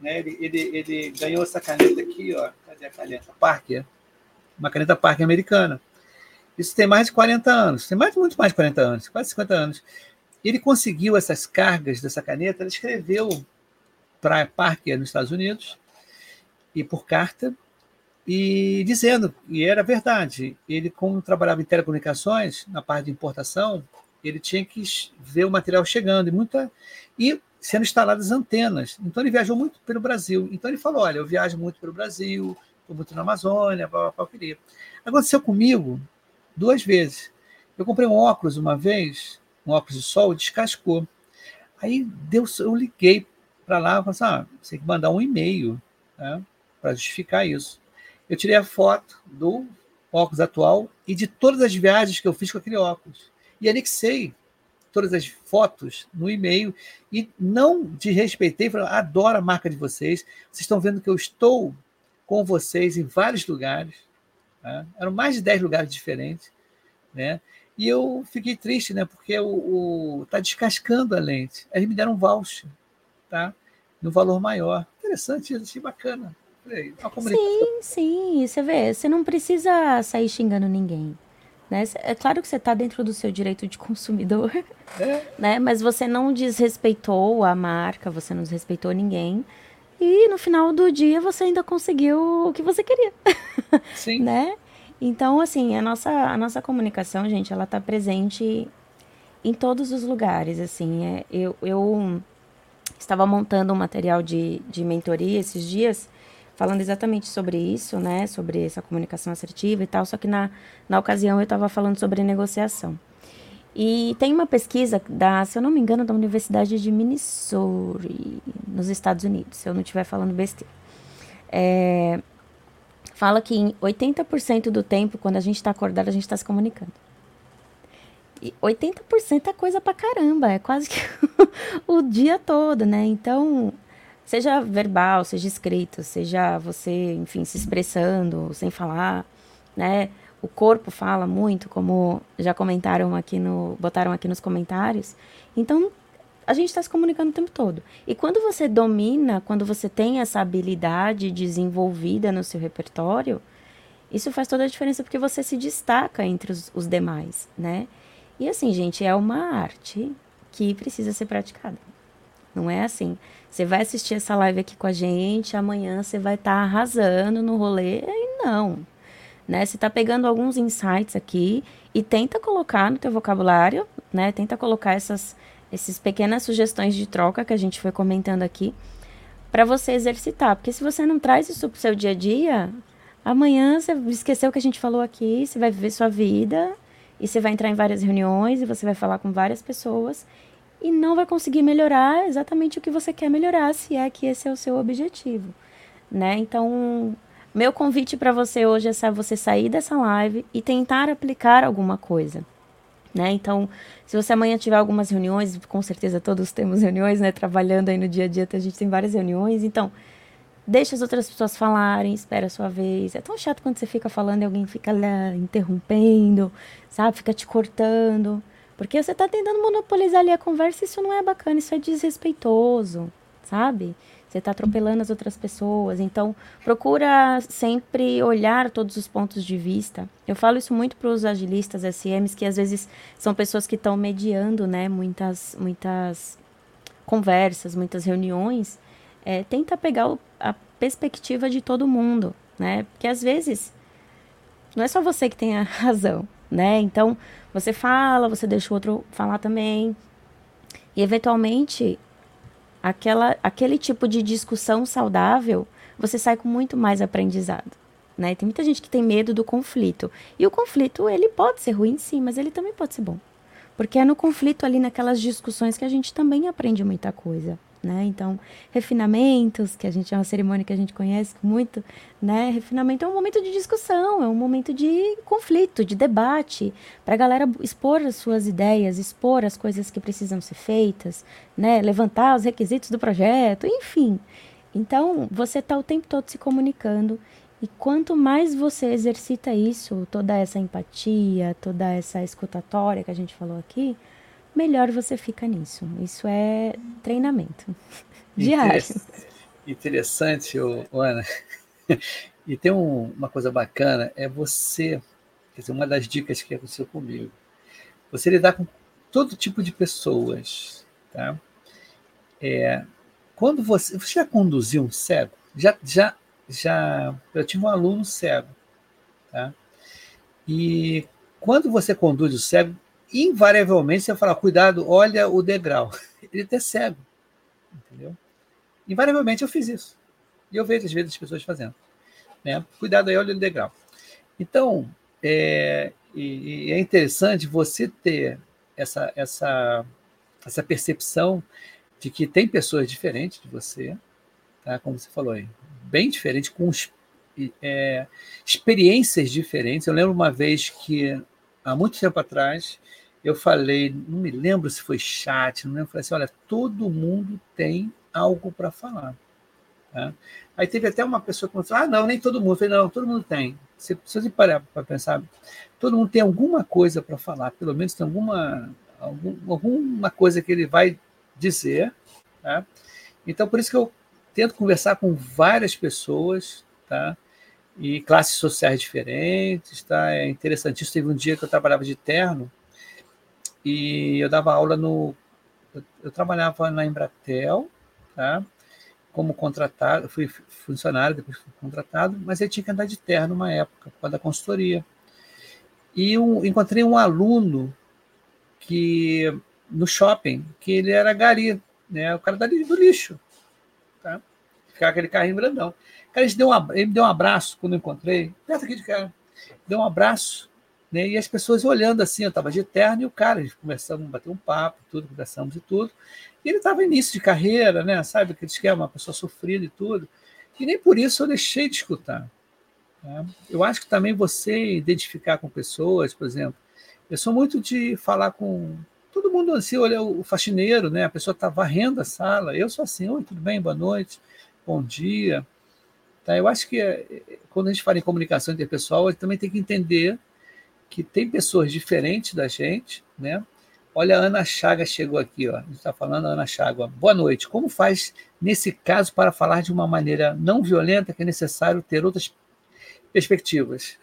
né, ele, ele, ele ganhou essa caneta aqui, ó. Cadê a caneta? Parker uma caneta Parker americana. Isso tem mais de 40 anos, tem mais, muito mais de 40 anos, quase 50 anos. Ele conseguiu essas cargas dessa caneta, ele escreveu para Parker nos Estados Unidos e por carta e dizendo, e era verdade, ele como trabalhava em telecomunicações, na parte de importação, ele tinha que ver o material chegando e muita e sendo instaladas antenas. Então ele viajou muito pelo Brasil. Então ele falou, olha, eu viajo muito pelo Brasil, estou muito na Amazônia, blá, blá, blá, Aconteceu comigo duas vezes. Eu comprei um óculos uma vez, um óculos de sol, descascou. Aí deu, eu liguei para lá falei assim, ah, você tem que mandar um e-mail né, para justificar isso. Eu tirei a foto do óculos atual e de todas as viagens que eu fiz com aquele óculos. E anexei todas as fotos no e-mail e não desrespeitei, falei, adoro a marca de vocês, vocês estão vendo que eu estou com vocês em vários lugares. Né? Eram mais de 10 lugares diferentes. Né? E eu fiquei triste, né? Porque o, está descascando a lente. Eles me deram um voucher, tá? No valor maior. Interessante achei bacana. Sim, sim. Você vê, você não precisa sair xingando ninguém. Né? É claro que você está dentro do seu direito de consumidor, é. né? mas você não desrespeitou a marca, você não desrespeitou ninguém. E no final do dia você ainda conseguiu o que você queria. Sim. né? Então, assim, a nossa, a nossa comunicação, gente, ela tá presente em todos os lugares, assim. É, eu, eu estava montando um material de, de mentoria esses dias, falando exatamente sobre isso, né? Sobre essa comunicação assertiva e tal, só que na, na ocasião eu estava falando sobre negociação. E tem uma pesquisa da, se eu não me engano, da Universidade de Missouri, nos Estados Unidos, se eu não estiver falando besteira. É, fala que em 80% do tempo, quando a gente está acordado, a gente está se comunicando. E 80% é coisa pra caramba, é quase que o dia todo, né? Então, seja verbal, seja escrito, seja você, enfim, se expressando, sem falar, né? o corpo fala muito, como já comentaram aqui no, botaram aqui nos comentários. Então, a gente está se comunicando o tempo todo. E quando você domina, quando você tem essa habilidade desenvolvida no seu repertório, isso faz toda a diferença porque você se destaca entre os, os demais, né? E assim, gente, é uma arte que precisa ser praticada. Não é assim. Você vai assistir essa live aqui com a gente, amanhã você vai estar tá arrasando no rolê. E não né? Você está pegando alguns insights aqui e tenta colocar no teu vocabulário, né? Tenta colocar essas, essas pequenas sugestões de troca que a gente foi comentando aqui para você exercitar. Porque se você não traz isso para o seu dia a dia, amanhã você esqueceu o que a gente falou aqui, você vai viver sua vida e você vai entrar em várias reuniões e você vai falar com várias pessoas e não vai conseguir melhorar exatamente o que você quer melhorar, se é que esse é o seu objetivo, né? Então, meu convite para você hoje é você sair dessa live e tentar aplicar alguma coisa. Né? Então, se você amanhã tiver algumas reuniões, com certeza todos temos reuniões, né? Trabalhando aí no dia a dia, a gente tem várias reuniões. Então, deixa as outras pessoas falarem, espera a sua vez. É tão chato quando você fica falando e alguém fica lá interrompendo, sabe? Fica te cortando. Porque você está tentando monopolizar ali a conversa isso não é bacana, isso é desrespeitoso, sabe? Você está atropelando as outras pessoas. Então, procura sempre olhar todos os pontos de vista. Eu falo isso muito para os agilistas SMs, que às vezes são pessoas que estão mediando, né? Muitas, muitas conversas, muitas reuniões. É, tenta pegar o, a perspectiva de todo mundo, né? Porque às vezes não é só você que tem a razão, né? Então, você fala, você deixa o outro falar também. E eventualmente aquela, aquele tipo de discussão saudável, você sai com muito mais aprendizado. Né? Tem muita gente que tem medo do conflito. E o conflito, ele pode ser ruim, sim, mas ele também pode ser bom. Porque é no conflito ali, naquelas discussões, que a gente também aprende muita coisa né? Então, refinamentos, que a gente é uma cerimônia que a gente conhece muito, né? Refinamento é um momento de discussão, é um momento de conflito, de debate, para a galera expor as suas ideias, expor as coisas que precisam ser feitas, né? Levantar os requisitos do projeto, enfim. Então, você está o tempo todo se comunicando e quanto mais você exercita isso, toda essa empatia, toda essa escutatória que a gente falou aqui, melhor você fica nisso. Isso é treinamento diário. Interessante, Ana. E tem um, uma coisa bacana, é você, quer dizer, uma das dicas que aconteceu comigo, você lidar com todo tipo de pessoas, tá? É, quando você, você já conduziu um cego? Já, já, já, eu tive um aluno cego, tá? E quando você conduz o cego, invariavelmente você vai falar, cuidado, olha o degrau. Ele até cego, entendeu? Invariavelmente eu fiz isso. E eu vejo às vezes as pessoas fazendo. Né? Cuidado aí, olha o degrau. Então, é, e, e é interessante você ter essa, essa, essa percepção de que tem pessoas diferentes de você, tá? como você falou aí, bem diferentes, com é, experiências diferentes. Eu lembro uma vez que, há muito tempo atrás, eu falei, não me lembro se foi chat, não lembro, falei assim, olha, todo mundo tem algo para falar. Tá? Aí teve até uma pessoa que falou, ah, não, nem todo mundo. Eu falei, não, todo mundo tem. Você precisa parar para pensar, todo mundo tem alguma coisa para falar, pelo menos tem alguma, algum, alguma coisa que ele vai dizer. Tá? Então, por isso que eu tento conversar com várias pessoas, tá? E classes sociais diferentes, tá? É interessantíssimo. Teve um dia que eu trabalhava de terno, e eu dava aula no. Eu, eu trabalhava na Embratel, tá? como contratado, fui funcionário, depois fui contratado, mas eu tinha que andar de terra numa época, por causa da consultoria. E eu encontrei um aluno que no shopping, que ele era gari, né? o cara do lixo. Tá? Ficava aquele carrinho grandão. Ele, deu um, ele me deu um abraço quando eu encontrei, perto aqui de cara. Deu um abraço né? E as pessoas olhando assim, eu estava de terno e o cara, eles começamos a bater um papo, tudo, conversamos e tudo. E ele estava início de carreira, né? Sabe aquele esquema, uma pessoa sofrida e tudo. E nem por isso eu deixei de escutar. Né? Eu acho que também você identificar com pessoas, por exemplo, eu sou muito de falar com todo mundo assim, olha o faxineiro, né? A pessoa está varrendo a sala. Eu sou assim, oi, tudo bem, boa noite, bom dia. Tá? Eu acho que é, é, quando a gente fala em comunicação interpessoal, a gente também tem que entender que tem pessoas diferentes da gente, né? Olha, a Ana Chaga chegou aqui, ó. A gente está falando, Ana Chaga. Boa noite. Como faz, nesse caso, para falar de uma maneira não violenta que é necessário ter outras perspectivas?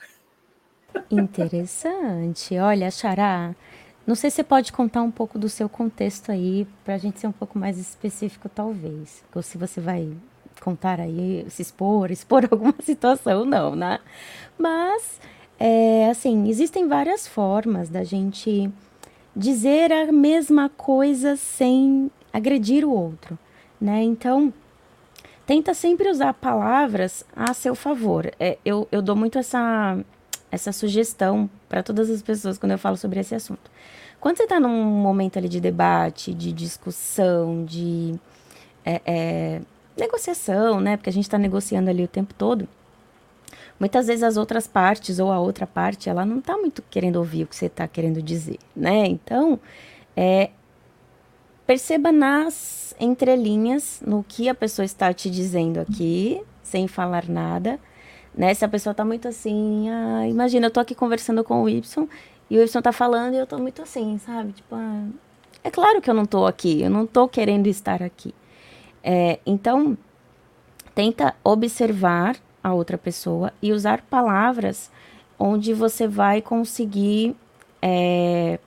Interessante. Olha, Xará, não sei se você pode contar um pouco do seu contexto aí, para a gente ser um pouco mais específico, talvez. Ou se você vai contar aí, se expor, expor alguma situação, não, né? Mas é, assim, existem várias formas da gente dizer a mesma coisa sem agredir o outro, né? Então, tenta sempre usar palavras a seu favor. É, eu, eu dou muito essa, essa sugestão para todas as pessoas quando eu falo sobre esse assunto. Quando você está num momento ali de debate, de discussão, de é, é, negociação, né? Porque a gente está negociando ali o tempo todo. Muitas vezes as outras partes ou a outra parte, ela não está muito querendo ouvir o que você está querendo dizer, né? Então, é, perceba nas entrelinhas, no que a pessoa está te dizendo aqui, sem falar nada, né? Se a pessoa está muito assim, ah, imagina, eu tô aqui conversando com o Y e o Y tá falando e eu tô muito assim, sabe? Tipo, ah, é claro que eu não tô aqui, eu não tô querendo estar aqui. É, então, tenta observar a outra pessoa e usar palavras onde você vai conseguir é,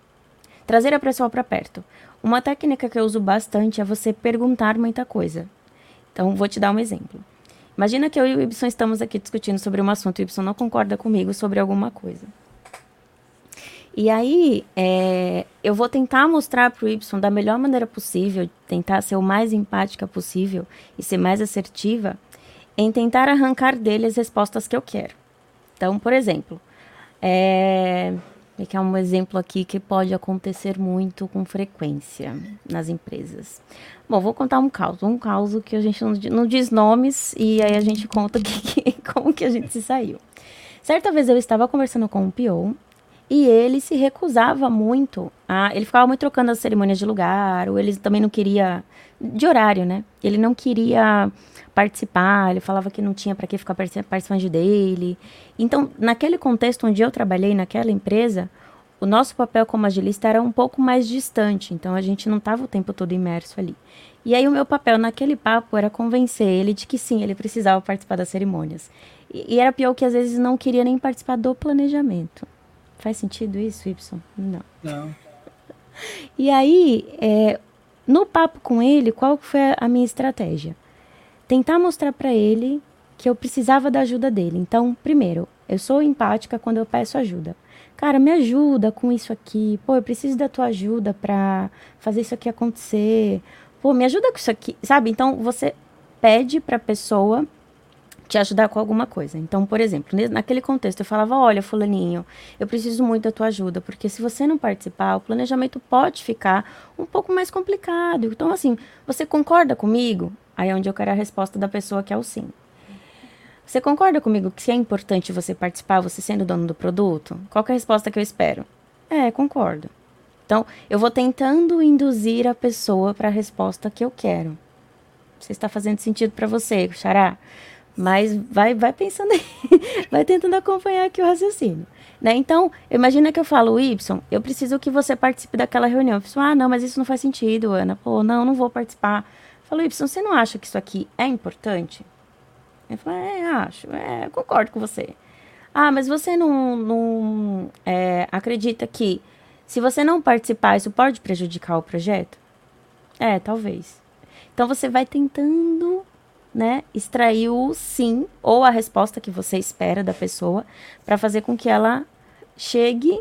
trazer a pessoa para perto. Uma técnica que eu uso bastante é você perguntar muita coisa. Então, vou te dar um exemplo. Imagina que eu e o Y estamos aqui discutindo sobre um assunto e o Y não concorda comigo sobre alguma coisa. E aí, é, eu vou tentar mostrar para o Y da melhor maneira possível, tentar ser o mais empática possível e ser mais assertiva, em tentar arrancar dele as respostas que eu quero. Então, por exemplo, é, que é um exemplo aqui que pode acontecer muito com frequência nas empresas. Bom, vou contar um caso, um caso que a gente não, não diz nomes e aí a gente conta que, como que a gente se saiu. Certa vez eu estava conversando com um PO e ele se recusava muito a. Ele ficava muito trocando as cerimônias de lugar, ou ele também não queria. de horário, né? Ele não queria participar, ele falava que não tinha para que ficar participando dele. Então, naquele contexto onde eu trabalhei, naquela empresa, o nosso papel como agilista era um pouco mais distante, então a gente não estava o tempo todo imerso ali. E aí o meu papel naquele papo era convencer ele de que sim, ele precisava participar das cerimônias. E, e era pior que às vezes não queria nem participar do planejamento. Faz sentido isso, Y? Não. Não. E aí, é, no papo com ele, qual foi a minha estratégia? Tentar mostrar para ele que eu precisava da ajuda dele. Então, primeiro, eu sou empática quando eu peço ajuda. Cara, me ajuda com isso aqui. Pô, eu preciso da tua ajuda para fazer isso aqui acontecer. Pô, me ajuda com isso aqui, sabe? Então, você pede para a pessoa te ajudar com alguma coisa. Então, por exemplo, naquele contexto, eu falava: olha, Fulaninho, eu preciso muito da tua ajuda, porque se você não participar, o planejamento pode ficar um pouco mais complicado. Então, assim, você concorda comigo? Aí é onde eu quero a resposta da pessoa que é o sim. Você concorda comigo que se é importante você participar, você sendo dono do produto? Qual é a resposta que eu espero? É, concordo. Então, eu vou tentando induzir a pessoa para a resposta que eu quero. Se está fazendo sentido para você, Xará? Mas vai, vai pensando aí, vai tentando acompanhar aqui o raciocínio. Né? Então, imagina que eu falo, Y, eu preciso que você participe daquela reunião. Eu falo, ah, não, mas isso não faz sentido, Ana. Pô, não, não vou participar. Eu falo, Y, você não acha que isso aqui é importante? Ele falo, é, acho, é, concordo com você. Ah, mas você não, não é, acredita que se você não participar, isso pode prejudicar o projeto? É, talvez. Então você vai tentando né, extrair o sim ou a resposta que você espera da pessoa para fazer com que ela chegue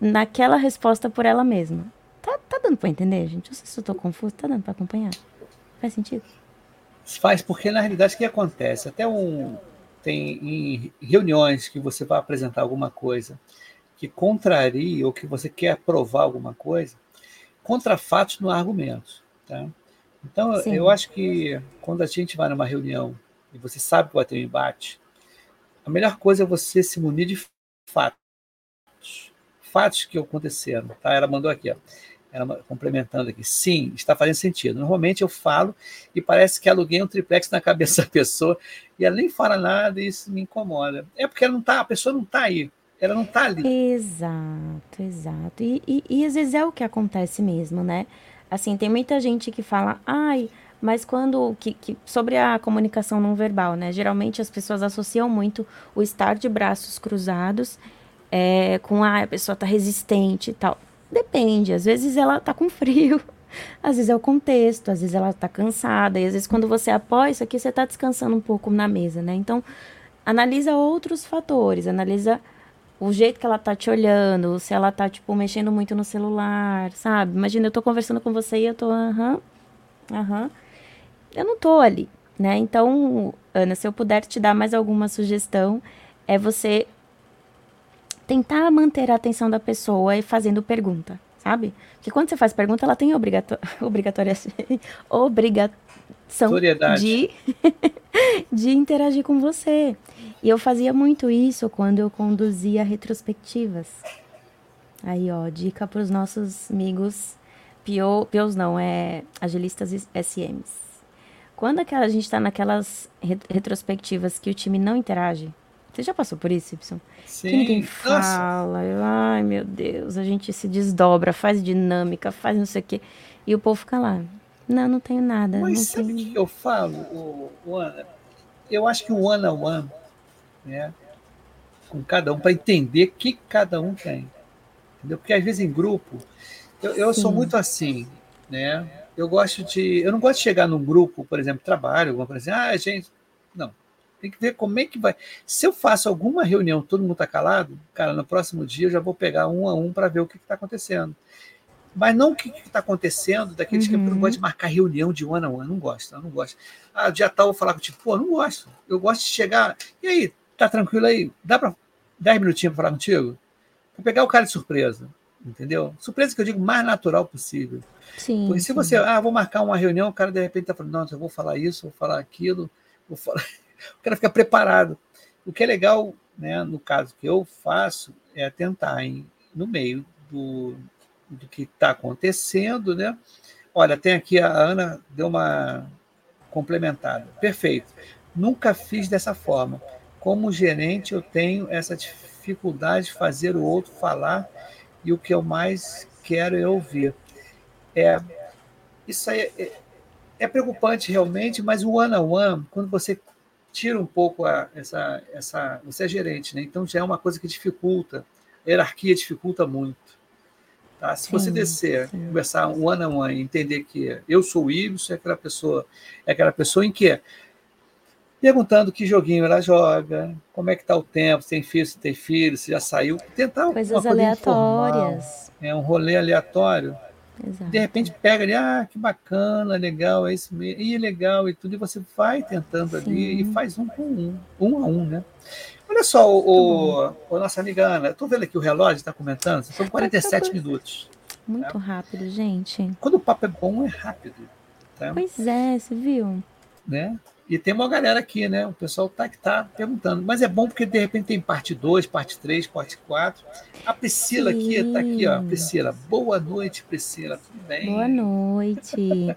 naquela resposta por ela mesma. Tá, tá dando para entender, gente? Não sei se eu tô confuso, tá dando para acompanhar? Faz sentido? Faz, porque na realidade o que acontece? Até um tem em reuniões que você vai apresentar alguma coisa que contraria ou que você quer provar alguma coisa, contra fatos não há argumentos, tá? Então, Sim. eu acho que quando a gente vai numa reunião e você sabe que vai ter um embate, a melhor coisa é você se munir de fatos. Fatos que aconteceram. Tá? Ela mandou aqui, ó. Ela complementando aqui. Sim, está fazendo sentido. Normalmente eu falo e parece que aluguei um triplex na cabeça da pessoa e ela nem fala nada e isso me incomoda. É porque ela não tá, a pessoa não está aí. Ela não está ali. Exato, exato. E, e, e às vezes é o que acontece mesmo, né? Assim, tem muita gente que fala, ai, mas quando. Que, que, sobre a comunicação não verbal, né? Geralmente as pessoas associam muito o estar de braços cruzados é, com ah, a pessoa tá resistente e tal. Depende, às vezes ela tá com frio, às vezes é o contexto, às vezes ela tá cansada, e às vezes quando você apoia isso aqui, você tá descansando um pouco na mesa, né? Então, analisa outros fatores, analisa o jeito que ela tá te olhando, se ela tá, tipo, mexendo muito no celular, sabe? Imagina, eu tô conversando com você e eu tô, aham, aham. Eu não tô ali, né? Então, Ana, se eu puder te dar mais alguma sugestão, é você tentar manter a atenção da pessoa e fazendo pergunta, sabe? Porque quando você faz pergunta, ela tem obrigato obrigatória obrigação de, de interagir com você. E eu fazia muito isso quando eu conduzia retrospectivas. Aí, ó, dica para os nossos amigos Pio, Pios não, é agilistas SMs. Quando a gente está naquelas retrospectivas que o time não interage, você já passou por isso, Y? Sim. Que ninguém fala. Ai, meu Deus, a gente se desdobra, faz dinâmica, faz não sei o quê. E o povo fica lá. Não, não tenho nada. Mas sabe o tenho... que eu falo, o, o Ana? Eu acho que o one on one, né? Com cada um, para entender o que cada um tem. Entendeu? Porque às vezes em grupo, eu, eu sou muito assim, né? Eu gosto de. Eu não gosto de chegar num grupo, por exemplo, trabalho, alguma coisa assim, ah, gente. Não. Tem que ver como é que vai. Se eu faço alguma reunião, todo mundo está calado, cara, no próximo dia eu já vou pegar um a um para ver o que está acontecendo. Mas não o que está acontecendo, daqueles uhum. que não gosto de marcar reunião de one a one, não gosto, eu não gosto. Ah, dia tal eu vou falar contigo, pô, não gosto. Eu gosto de chegar. E aí, tá tranquilo aí? Dá para 10 minutinhos para falar contigo? Vou pegar o cara de surpresa, entendeu? Surpresa que eu digo mais natural possível. Sim. Porque se você, ah, vou marcar uma reunião, o cara de repente está falando, não, eu vou falar isso, vou falar aquilo, vou falar. o cara fica preparado. O que é legal, né, no caso que eu faço, é tentar, em, no meio do, do que está acontecendo, né? Olha, tem aqui a Ana, deu uma complementada. Perfeito. Nunca fiz dessa forma. Como gerente, eu tenho essa dificuldade de fazer o outro falar e o que eu mais quero é ouvir. É, isso aí é, é preocupante realmente, mas o one on one, quando você tira um pouco a, essa, essa. Você é gerente, né? Então já é uma coisa que dificulta. A hierarquia dificulta muito. Tá? Se sim, você descer, sim. conversar um ano a um e entender que eu sou o Ibsen, é aquela pessoa, é aquela pessoa em que perguntando que joguinho ela joga, como é que está o tempo, se tem filho, se tem filho, se já saiu, tentar coisas aleatórias, é um rolê aleatório. Exato. De repente pega ali, ah, que bacana, legal, é isso mesmo, e legal e tudo, e você vai tentando Sim. ali e faz um com um, um a um, né? Olha só, o, o, o nossa amiga Ana, estou vendo aqui o relógio, está comentando, são 47 tá minutos. Muito tá? rápido, gente. Quando o papo é bom, é rápido. Tá? Pois é, você viu? Né? E tem uma galera aqui, né? O pessoal tá que tá perguntando. Mas é bom porque de repente tem parte 2, parte 3, parte 4. A Priscila Sim. aqui, tá aqui, ó. Priscila, boa noite, Priscila. Tudo bem? Boa noite.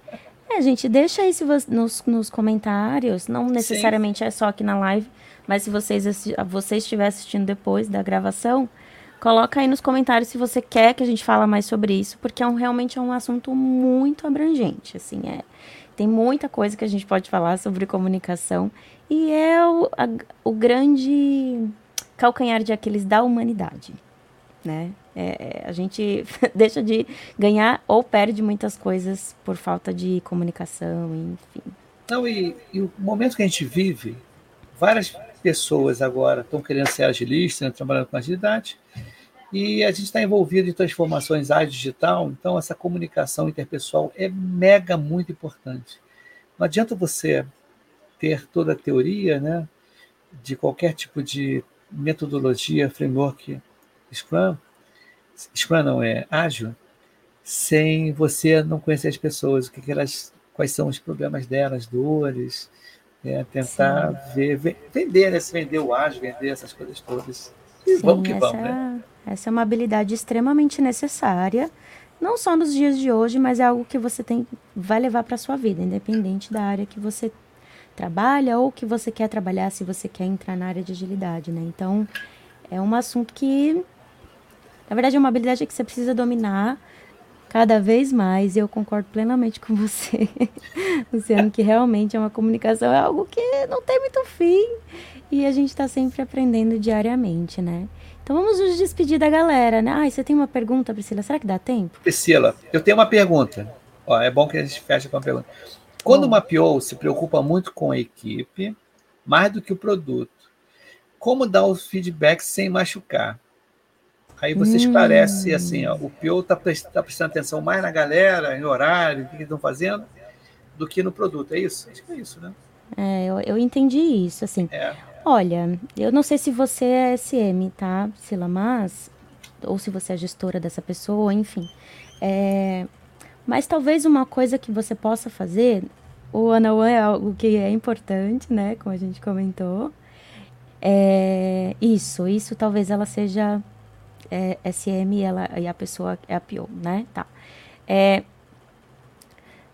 é, gente, deixa aí se você, nos, nos comentários. Não necessariamente Sim. é só aqui na live, mas se vocês, você estiver assistindo depois da gravação, coloca aí nos comentários se você quer que a gente fale mais sobre isso, porque é um, realmente é um assunto muito abrangente. Assim, é tem muita coisa que a gente pode falar sobre comunicação e é o, a, o grande calcanhar de Aquiles da humanidade, né? É, é a gente deixa de ganhar ou perde muitas coisas por falta de comunicação, enfim. Não, e, e o momento que a gente vive, várias pessoas agora estão querendo ser agilistas, né, trabalhando com agilidade, e a gente está envolvido em transformações áreas digital, então essa comunicação interpessoal é mega muito importante. Não adianta você ter toda a teoria né, de qualquer tipo de metodologia, framework Scrum, Scrum não é ágil, sem você não conhecer as pessoas, o que, que elas, quais são os problemas delas, dores, é, tentar ver, vender, né, se vender o ágil, vender essas coisas todas. E Sim, vamos que essa... vamos, né? Essa é uma habilidade extremamente necessária, não só nos dias de hoje, mas é algo que você tem vai levar para sua vida, independente da área que você trabalha ou que você quer trabalhar, se você quer entrar na área de agilidade, né? Então, é um assunto que na verdade é uma habilidade que você precisa dominar cada vez mais, e eu concordo plenamente com você, Luciano, que realmente é uma comunicação, é algo que não tem muito fim, e a gente está sempre aprendendo diariamente, né? Então vamos nos despedir da galera, né? Ah, você tem uma pergunta, Priscila? Será que dá tempo? Priscila, eu tenho uma pergunta. Ó, é bom que a gente feche com uma pergunta. Quando bom. uma PO se preocupa muito com a equipe, mais do que o produto, como dar o feedback sem machucar? Aí você hum. esclarece assim, ó, o PO está tá prestando atenção mais na galera, em horário, o que estão fazendo, do que no produto. É isso? Acho que é isso, né? É, eu, eu entendi isso, assim. É. Olha, eu não sei se você é SM, tá, Priscila, mas ou se você é gestora dessa pessoa, enfim. É, mas talvez uma coisa que você possa fazer, o one on one é algo que é importante, né? Como a gente comentou. É, isso, isso talvez ela seja é, SM ela, e a pessoa é a PO, né? Tá. É,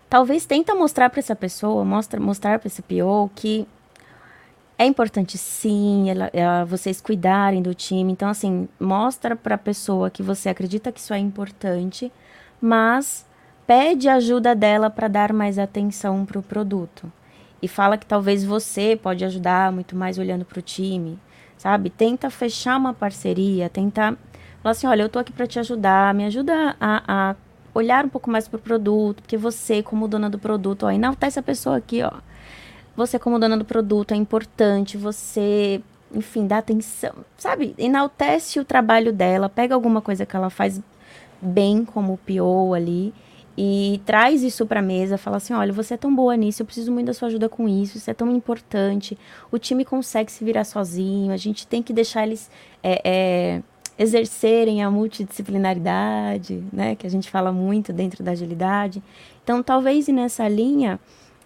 talvez tenta mostrar para essa pessoa, mostra, mostrar para esse PO que é importante sim, ela, ela, vocês cuidarem do time. Então, assim, mostra para a pessoa que você acredita que isso é importante, mas pede ajuda dela para dar mais atenção para o produto. E fala que talvez você pode ajudar muito mais olhando para o time, sabe? Tenta fechar uma parceria, tenta falar assim, olha, eu tô aqui para te ajudar, me ajuda a, a olhar um pouco mais para o produto, porque você, como dona do produto, ó, enaltece a pessoa aqui, ó. Você, como dona do produto, é importante, você, enfim, dá atenção, sabe? Enaltece o trabalho dela, pega alguma coisa que ela faz bem, como PO ali, e traz isso para mesa, fala assim, olha, você é tão boa nisso, eu preciso muito da sua ajuda com isso, isso é tão importante, o time consegue se virar sozinho, a gente tem que deixar eles é, é, exercerem a multidisciplinaridade, né, que a gente fala muito dentro da agilidade. Então, talvez nessa linha,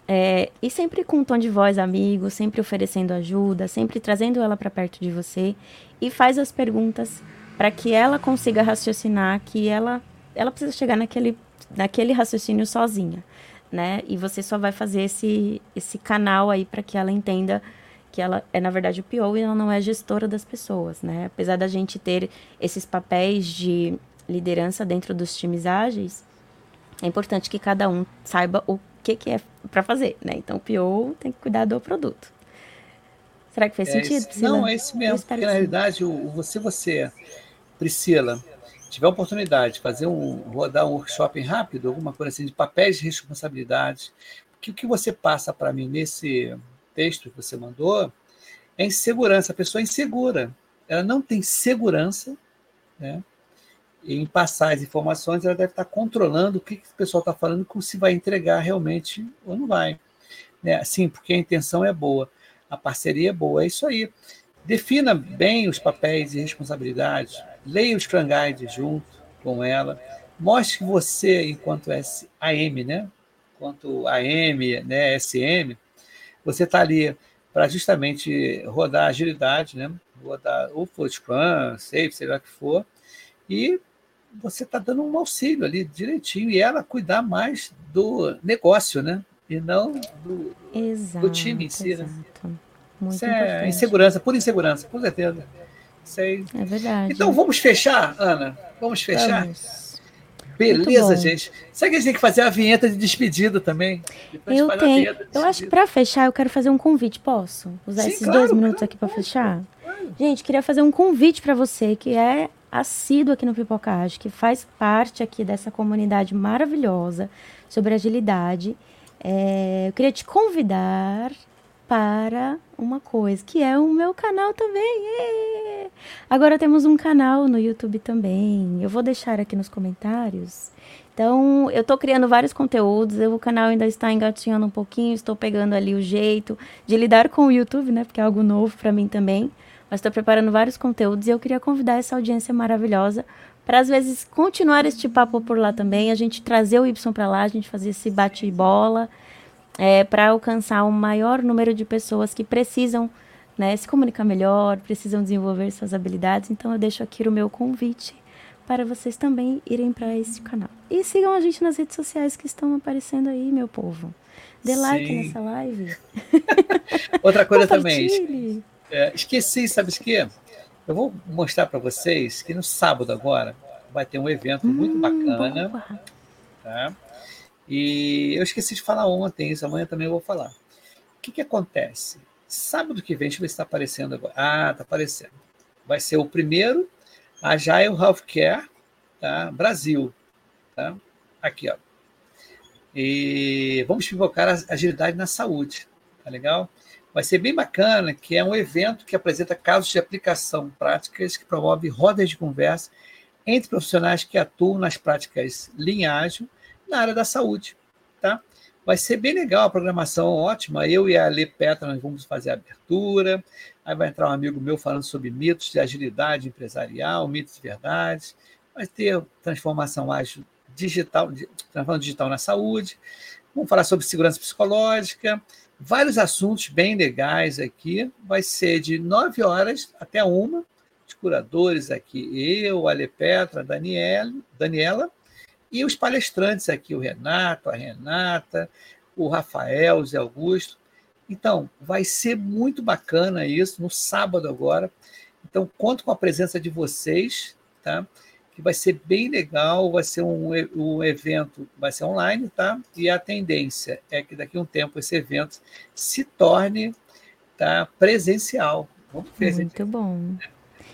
é, e sempre com um tom de voz amigo, sempre oferecendo ajuda, sempre trazendo ela para perto de você e faz as perguntas para que ela consiga raciocinar que ela, ela precisa chegar naquele, naquele raciocínio sozinha, né? E você só vai fazer esse, esse canal aí para que ela entenda que ela é na verdade o PO e ela não é gestora das pessoas, né? Apesar da gente ter esses papéis de liderança dentro dos times ágeis, é importante que cada um saiba o que, que é para fazer, né? Então o PO tem que cuidar do produto. Será que fez é sentido? Esse, não, é isso mesmo. Porque na realidade, o, você, você, Priscila, tiver a oportunidade de fazer um, rodar um workshop rápido, alguma coisa assim, de papéis de responsabilidade, que o que você passa para mim nesse texto que você mandou, é insegurança. A pessoa é insegura. Ela não tem segurança, né? Em passar as informações, ela deve estar controlando o que, que o pessoal está falando, se vai entregar realmente ou não vai. Né? Sim, porque a intenção é boa, a parceria é boa, é isso aí. Defina bem os papéis e responsabilidades, leia os Scrum junto com ela, mostre que você, enquanto AM, né? enquanto AM, né, SM, você está ali para justamente rodar agilidade, né? rodar o for Scrum, Safe, sei lá o que for, e você está dando um auxílio ali direitinho, e ela cuidar mais do negócio, né? E não do, exato, do time em si. Né? Exato. Né? Muito Isso é insegurança, por insegurança, com certeza. Sei. É verdade. Então vamos fechar, Ana? Vamos fechar? Vamos. Beleza, gente. Sabe que a gente tem que fazer a vinheta de despedida também? Depois eu tenho. Eu acho que para fechar, eu quero fazer um convite. Posso usar Sim, esses claro, dois minutos aqui para fechar? Claro. Gente, queria fazer um convite para você que é assíduo aqui no Pipocage, que faz parte aqui dessa comunidade maravilhosa sobre agilidade. É, eu queria te convidar para uma coisa, que é o meu canal também. Agora temos um canal no YouTube também. Eu vou deixar aqui nos comentários. Então, eu estou criando vários conteúdos. O canal ainda está engatinhando um pouquinho. Estou pegando ali o jeito de lidar com o YouTube, né? Porque é algo novo para mim também. Mas estou preparando vários conteúdos e eu queria convidar essa audiência maravilhosa para às vezes continuar este papo por lá também. A gente trazer o Y para lá, a gente fazer esse bate-bola é, para alcançar o um maior número de pessoas que precisam né, se comunicar melhor, precisam desenvolver suas habilidades. Então eu deixo aqui o meu convite para vocês também irem para esse canal. E sigam a gente nas redes sociais que estão aparecendo aí, meu povo. Dê Sim. like nessa live. Outra coisa também. É, esqueci, sabe o que? Eu vou mostrar para vocês que no sábado agora vai ter um evento hum, muito bacana. Boa. Tá? E eu esqueci de falar ontem, isso amanhã também eu vou falar. O que, que acontece? Sábado que vem, deixa eu ver se está aparecendo agora. Ah, está aparecendo. Vai ser o primeiro Agile Healthcare tá? Brasil. Tá? Aqui, ó. E vamos pivocar a agilidade na saúde. Tá legal? Vai ser bem bacana, que é um evento que apresenta casos de aplicação práticas, que promove rodas de conversa entre profissionais que atuam nas práticas linhagem na área da saúde, tá? Vai ser bem legal a programação, ótima. Eu e a Ale Petra nós vamos fazer a abertura. Aí vai entrar um amigo meu falando sobre mitos de agilidade empresarial, mitos de verdade. Vai ter transformação ágil digital, transformação digital na saúde. Vamos falar sobre segurança psicológica. Vários assuntos bem legais aqui. Vai ser de 9 horas até uma. Os curadores aqui, eu, Ale Petra, a Daniela, Daniela e os palestrantes aqui, o Renato, a Renata, o Rafael, o Zé Augusto. Então, vai ser muito bacana isso, no sábado agora. Então, conto com a presença de vocês, tá? Que vai ser bem legal, vai ser um, um evento, vai ser online, tá? E a tendência é que daqui a um tempo esse evento se torne tá, presencial. Vamos ver. Muito bom.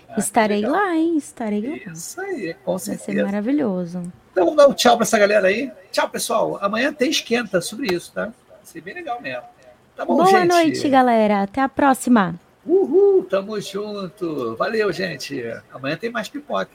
Ah, Estarei lá, hein? Estarei lá. Isso aí, com certeza. Vai ser maravilhoso. Então vamos dar um tchau para essa galera aí. Tchau, pessoal. Amanhã tem esquenta sobre isso, tá? Vai ser bem legal mesmo. Tá bom, Boa gente? noite, galera. Até a próxima. Uhul, tamo junto. Valeu, gente. Amanhã tem mais pipoca, hein?